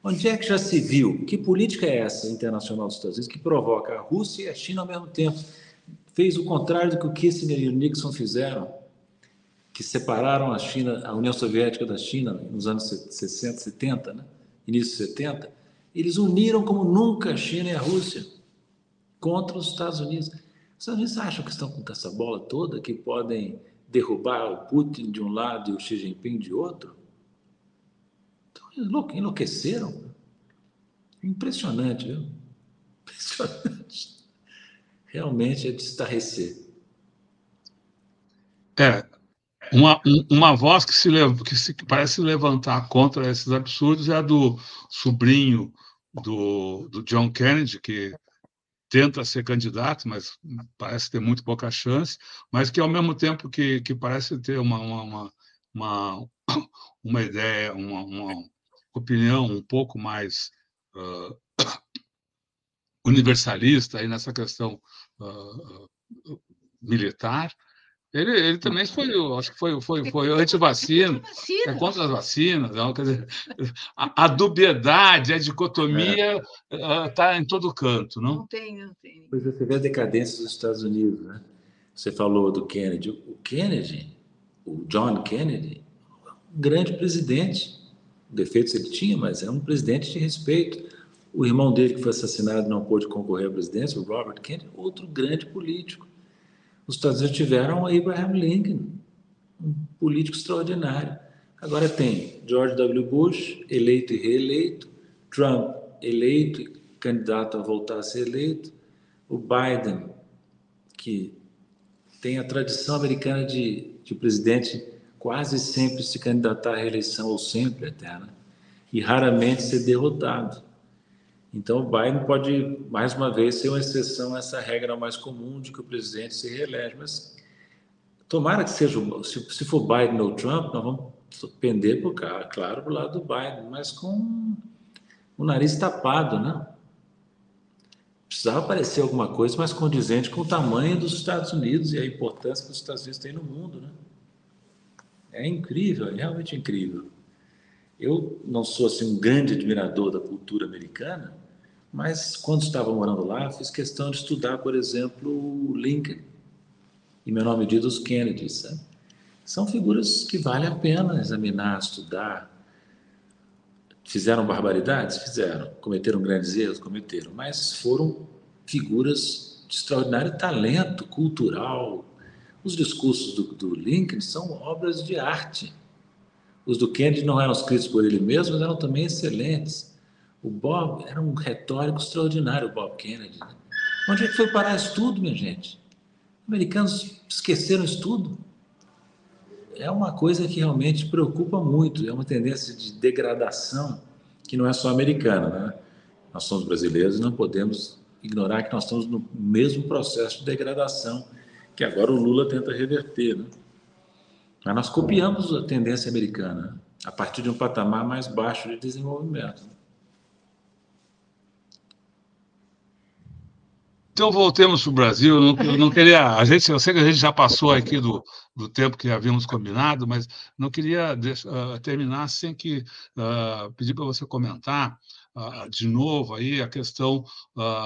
Onde é que já se viu? Que política é essa internacional dos Estados Unidos que provoca a Rússia e a China ao mesmo tempo? Fez o contrário do que o Kissinger e o Nixon fizeram, que separaram a China, a União Soviética da China nos anos 60, 70, né? início de 70. Eles uniram como nunca a China e a Rússia contra os Estados Unidos. Unidos acham que estão com essa bola toda, que podem derrubar o Putin de um lado e o Xi Jinping de outro? enlouqueceram. Impressionante, viu? Impressionante. Realmente é de estarrecer. É, uma, uma voz que se, que se que parece levantar contra esses absurdos é a do sobrinho do, do John Kennedy, que tenta ser candidato, mas parece ter muito pouca chance, mas que ao mesmo tempo que, que parece ter uma, uma, uma, uma ideia, uma, uma, opinião um pouco mais uh, universalista aí nessa questão uh, militar, ele, ele também foi, acho que foi, foi, foi anti-vacina, é contra as vacinas, não, quer dizer, a, a dubiedade, a dicotomia está é. uh, em todo canto, não? Não tem, não tem. Pois você vê a decadência dos Estados Unidos, né? Você falou do Kennedy. O Kennedy, o John Kennedy, um grande presidente, defeitos ele tinha, mas é um presidente de respeito. O irmão dele, que foi assassinado, não pôde concorrer à presidência, o Robert Kennedy, outro grande político. Os Estados Unidos tiveram Abraham Lincoln, um político extraordinário. Agora tem George W. Bush, eleito e reeleito, Trump, eleito e candidato a voltar a ser eleito, o Biden, que tem a tradição americana de, de presidente quase sempre se candidatar à reeleição, ou sempre até, né? e raramente ser derrotado. Então, o Biden pode, mais uma vez, ser uma exceção a essa regra mais comum de que o presidente se reelege. Mas tomara que seja, se, se for Biden ou Trump, nós vamos pender, por, claro, para o lado do Biden, mas com o nariz tapado, né? Precisava aparecer alguma coisa mais condizente com o tamanho dos Estados Unidos e a importância que os Estados Unidos têm no mundo, né? É incrível, é realmente incrível. Eu não sou assim um grande admirador da cultura americana, mas quando estava morando lá, fiz questão de estudar, por exemplo, Lincoln e menor medida os Kennedys. Sabe? São figuras que vale a pena examinar, estudar. Fizeram barbaridades? Fizeram. Cometeram grandes erros? Cometeram. Mas foram figuras de extraordinário talento cultural. Os discursos do, do Lincoln são obras de arte. Os do Kennedy não eram escritos por ele mesmo, mas eram também excelentes. O Bob era um retórico extraordinário, o Bob Kennedy. Né? Onde é que foi parar isso tudo, minha gente? Os americanos esqueceram isso tudo? É uma coisa que realmente preocupa muito, é uma tendência de degradação que não é só americana, né? Nós somos brasileiros e não podemos ignorar que nós estamos no mesmo processo de degradação que agora o Lula tenta reverter, né? Mas nós copiamos a tendência americana né? a partir de um patamar mais baixo de desenvolvimento. Então voltemos para o Brasil. Não, eu não, queria, a gente, eu sei que a gente já passou aqui do, do tempo que havíamos combinado, mas não queria deixar, uh, terminar sem que uh, pedir para você comentar uh, de novo aí a questão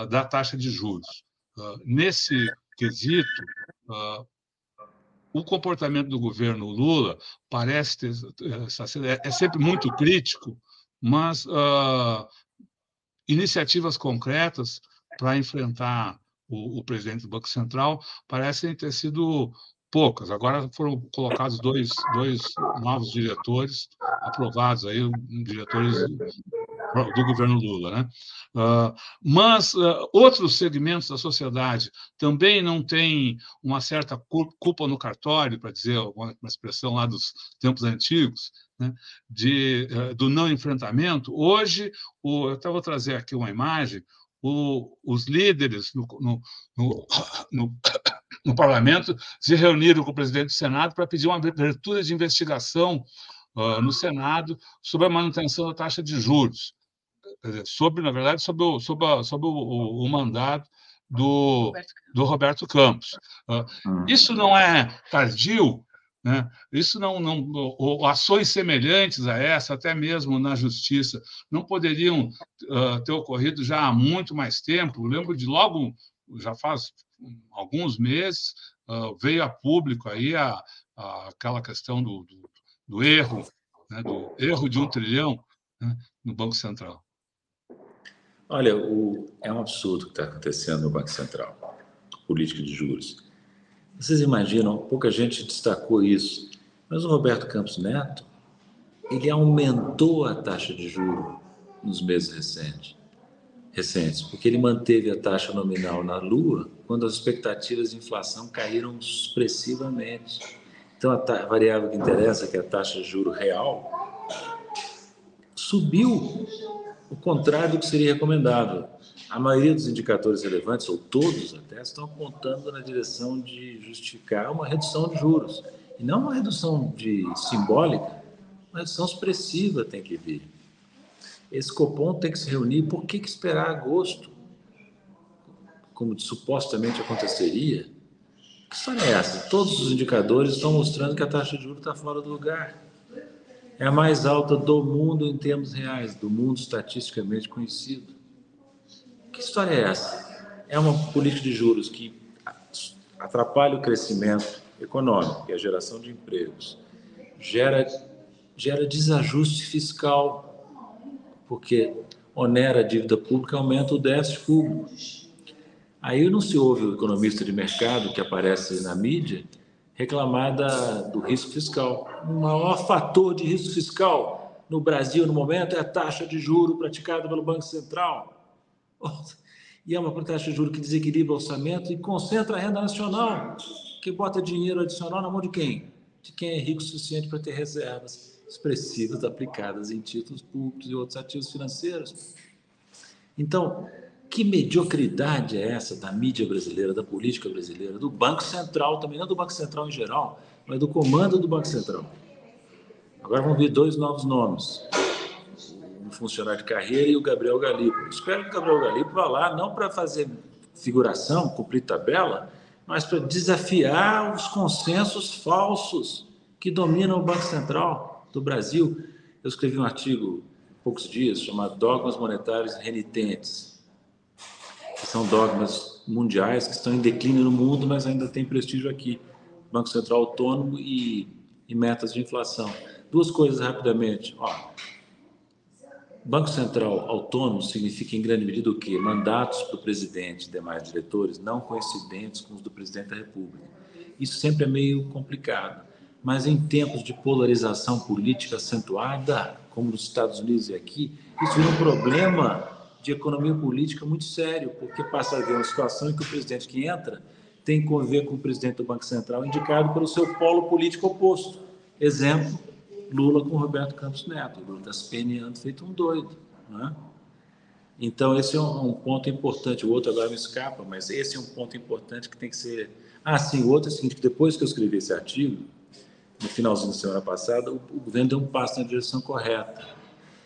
da taxa de juros. nesse quesito, o comportamento do governo Lula parece ter, é, é sempre muito crítico, mas iniciativas concretas para enfrentar o, o, presidente do Banco Central parecem ter sido poucas. Agora foram colocados dois, dois novos diretores aprovados aí, diretores do governo Lula, né? Uh, mas uh, outros segmentos da sociedade também não têm uma certa culpa no cartório, para dizer uma, uma expressão lá dos tempos antigos, né? de, uh, do não enfrentamento. Hoje, o, eu até vou trazer aqui uma imagem, o, os líderes no, no, no, no, no parlamento se reuniram com o presidente do Senado para pedir uma abertura de investigação uh, no Senado sobre a manutenção da taxa de juros. Dizer, sobre, na verdade, sobre o, sobre a, sobre o, o, o mandato do, do Roberto Campos. Uh, isso não é tardio, né? Isso não, não, ações semelhantes a essa, até mesmo na justiça, não poderiam uh, ter ocorrido já há muito mais tempo. Eu lembro de logo, já faz alguns meses, uh, veio a público aí a, a aquela questão do, do, do erro, né? do erro de um trilhão né? no Banco Central. Olha, o, é um absurdo o que está acontecendo no Banco Central, política de juros. Vocês imaginam, pouca gente destacou isso, mas o Roberto Campos Neto, ele aumentou a taxa de juro nos meses recentes, recentes, porque ele manteve a taxa nominal na lua quando as expectativas de inflação caíram expressivamente. Então, a, variável que interessa, que é a taxa de juro real, subiu o contrário do que seria recomendável. A maioria dos indicadores relevantes, ou todos até, estão apontando na direção de justificar uma redução de juros. E não uma redução de simbólica, uma redução expressiva tem que vir. Esse Copom tem que se reunir. Por que, que esperar agosto? Como supostamente aconteceria? Que história é essa? Todos os indicadores estão mostrando que a taxa de juros está fora do lugar. É a mais alta do mundo em termos reais, do mundo estatisticamente conhecido. Que história é essa? É uma política de juros que atrapalha o crescimento econômico e a geração de empregos, gera, gera desajuste fiscal, porque onera a dívida pública aumenta o déficit público. Aí não se ouve o economista de mercado que aparece na mídia reclamar da, do risco fiscal. O maior fator de risco fiscal no Brasil no momento é a taxa de juro praticada pelo Banco Central. E é uma taxa de juros que desequilibra o orçamento e concentra a renda nacional, que bota dinheiro adicional na mão de quem? De quem é rico o suficiente para ter reservas expressivas aplicadas em títulos públicos e outros ativos financeiros. Então, que mediocridade é essa da mídia brasileira, da política brasileira, do Banco Central, também não do Banco Central em geral, mas do comando do Banco Central. Agora vão vir dois novos nomes funcionário de carreira, e o Gabriel Galipo. Espero que o Gabriel Galipo vá lá, não para fazer figuração, cumprir tabela, mas para desafiar os consensos falsos que dominam o Banco Central do Brasil. Eu escrevi um artigo há poucos dias chamado Dogmas Monetários Renitentes, que são dogmas mundiais que estão em declínio no mundo, mas ainda têm prestígio aqui. Banco Central autônomo e, e metas de inflação. Duas coisas rapidamente. Ó, Banco Central autônomo significa, em grande medida, o quê? Mandatos para o presidente e demais diretores não coincidentes com os do presidente da República. Isso sempre é meio complicado. Mas em tempos de polarização política acentuada, como nos Estados Unidos e aqui, isso vira um problema de economia política muito sério, porque passa a haver uma situação em que o presidente que entra tem que conviver com o presidente do Banco Central indicado pelo seu polo político oposto. Exemplo, Lula com Roberto Campos Neto. Lula está se peneando feito um doido. Né? Então, esse é um, ponto importante. O outro agora me escapa, mas esse é um ponto importante que tem que ser. Ah, sim, o outro é o seguinte: depois que eu escrevi esse artigo, no finalzinho da semana passada, o, o governo deu um passo na direção correta.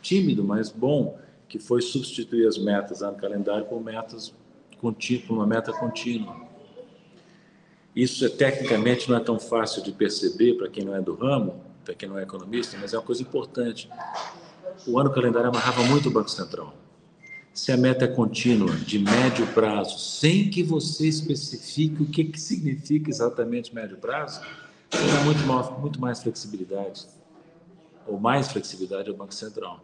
Tímido, mas bom, que foi substituir as metas no calendário por metas contínuas, uma meta contínua. Isso é, tecnicamente não é tão fácil de perceber para quem não é do ramo, para quem não é economista, mas é uma coisa importante. O ano calendário amarrava muito o Banco Central. Se a meta é contínua, de médio prazo, sem que você especifique o que, que significa exatamente médio prazo, terá muito, muito mais flexibilidade, ou mais flexibilidade ao Banco Central.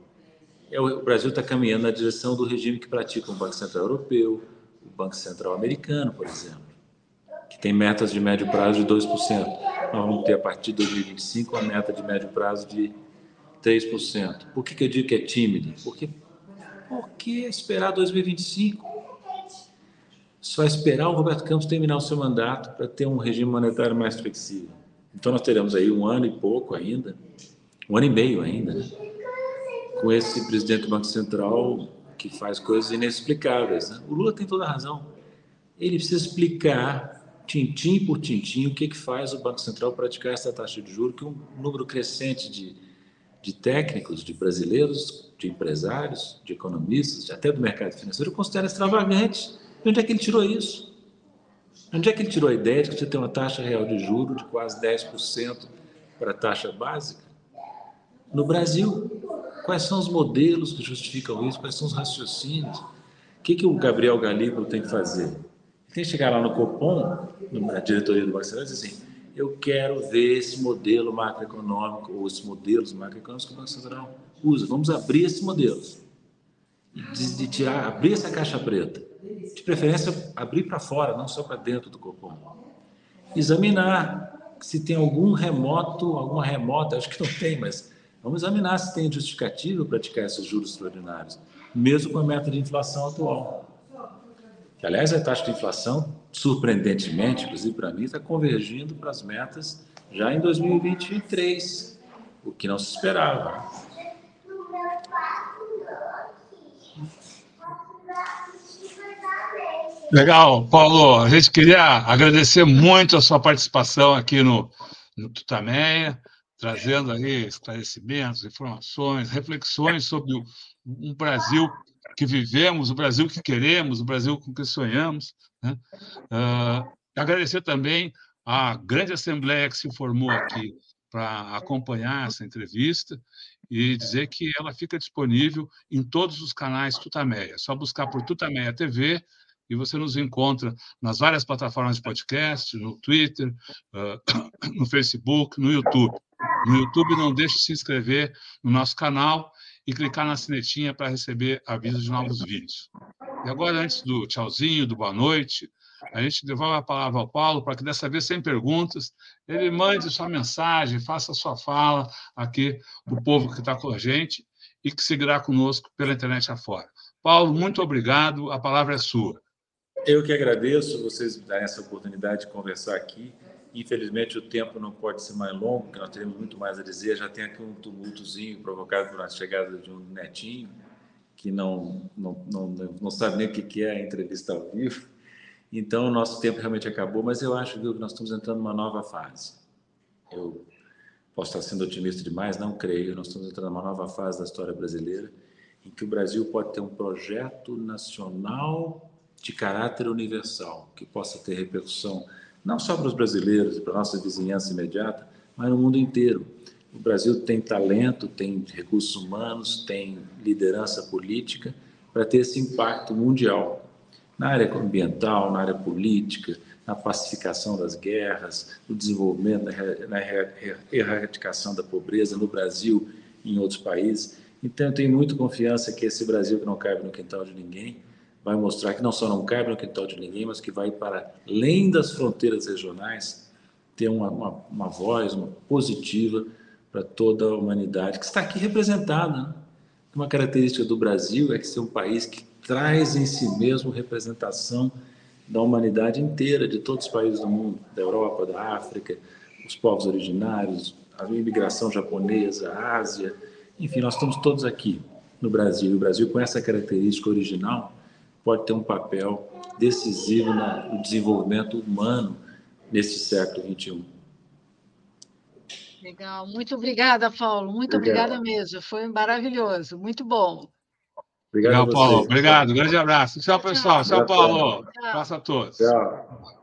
É, o Brasil está caminhando na direção do regime que pratica o Banco Central Europeu, o Banco Central Americano, por exemplo, que tem metas de médio prazo de 2% nós vamos ter a partir de 2025 uma meta de médio prazo de 3%. Por que, que eu digo que é tímido? Porque, porque esperar 2025? Só esperar o Roberto Campos terminar o seu mandato para ter um regime monetário mais flexível. Então nós teremos aí um ano e pouco ainda, um ano e meio ainda, né? com esse presidente do Banco Central que faz coisas inexplicáveis. Né? O Lula tem toda a razão. Ele precisa explicar tintim por tintim, o que, que faz o Banco Central praticar essa taxa de juros, que um número crescente de, de técnicos, de brasileiros, de empresários, de economistas, até do mercado financeiro, considera extravagante. De onde é que ele tirou isso? De onde é que ele tirou a ideia de que você tem uma taxa real de juros de quase 10% para a taxa básica? No Brasil, quais são os modelos que justificam isso? Quais são os raciocínios? O que, que o Gabriel Galípolo tem que fazer? Tem que chegar lá no Copom, na diretoria do Banco Central, e dizer assim, eu quero ver esse modelo macroeconômico, ou esses modelos macroeconômicos que o Banco Central usa. Vamos abrir esses modelos. De, de tirar, abrir essa caixa preta. De preferência, abrir para fora, não só para dentro do Copom. Examinar se tem algum remoto, alguma remota, acho que não tem, mas vamos examinar se tem justificativo praticar esses juros extraordinários, mesmo com a meta de inflação atual que aliás a taxa de inflação, surpreendentemente, inclusive para mim, está convergindo para as metas já em 2023, o que não se esperava. Legal, Paulo. A gente queria agradecer muito a sua participação aqui no, no Tutameia, trazendo aí esclarecimentos, informações, reflexões sobre o, um Brasil que vivemos, o Brasil que queremos, o Brasil com que sonhamos. Né? Uh, agradecer também à grande assembleia que se formou aqui para acompanhar essa entrevista e dizer que ela fica disponível em todos os canais Tutameia. É só buscar por Tutameia TV e você nos encontra nas várias plataformas de podcast, no Twitter, uh, no Facebook, no YouTube. No YouTube, não deixe de se inscrever no nosso canal e clicar na sinetinha para receber avisos de novos vídeos. E agora, antes do tchauzinho, do boa noite, a gente devolve a palavra ao Paulo para que dessa vez, sem perguntas, ele mande sua mensagem, faça sua fala aqui para o povo que está com a gente e que seguirá conosco pela internet afora. Paulo, muito obrigado, a palavra é sua. Eu que agradeço vocês darem essa oportunidade de conversar aqui. Infelizmente, o tempo não pode ser mais longo, porque nós teremos muito mais a dizer. Já tem aqui um tumultozinho provocado uma chegada de um netinho, que não, não, não, não sabe nem o que é a entrevista ao vivo. Então, o nosso tempo realmente acabou, mas eu acho que nós estamos entrando numa nova fase. Eu posso estar sendo otimista demais, não creio. Nós estamos entrando numa nova fase da história brasileira, em que o Brasil pode ter um projeto nacional de caráter universal, que possa ter repercussão não só para os brasileiros, para a nossa vizinhança imediata, mas no mundo inteiro. O Brasil tem talento, tem recursos humanos, tem liderança política para ter esse impacto mundial na área ambiental, na área política, na pacificação das guerras, no desenvolvimento, na erradicação da pobreza no Brasil e em outros países. Então, eu tenho muita confiança que esse Brasil que não cabe no quintal de ninguém vai mostrar que não só não cabe no quintal de ninguém, mas que vai para além das fronteiras regionais ter uma, uma, uma voz uma positiva para toda a humanidade que está aqui representada. Né? Uma característica do Brasil é que ser um país que traz em si mesmo representação da humanidade inteira, de todos os países do mundo, da Europa, da África, os povos originários, a imigração japonesa, a Ásia, enfim, nós estamos todos aqui no Brasil. E o Brasil, com essa característica original, pode ter um papel decisivo no desenvolvimento humano nesse século XXI. Legal, muito obrigada, Paulo. Muito Obrigado. obrigada mesmo. Foi maravilhoso, muito bom. Obrigado, Legal, Paulo. Obrigado, grande abraço. Tchau, pessoal. Tchau, Tchau Paulo. Tchau. Abraço a todos. Tchau.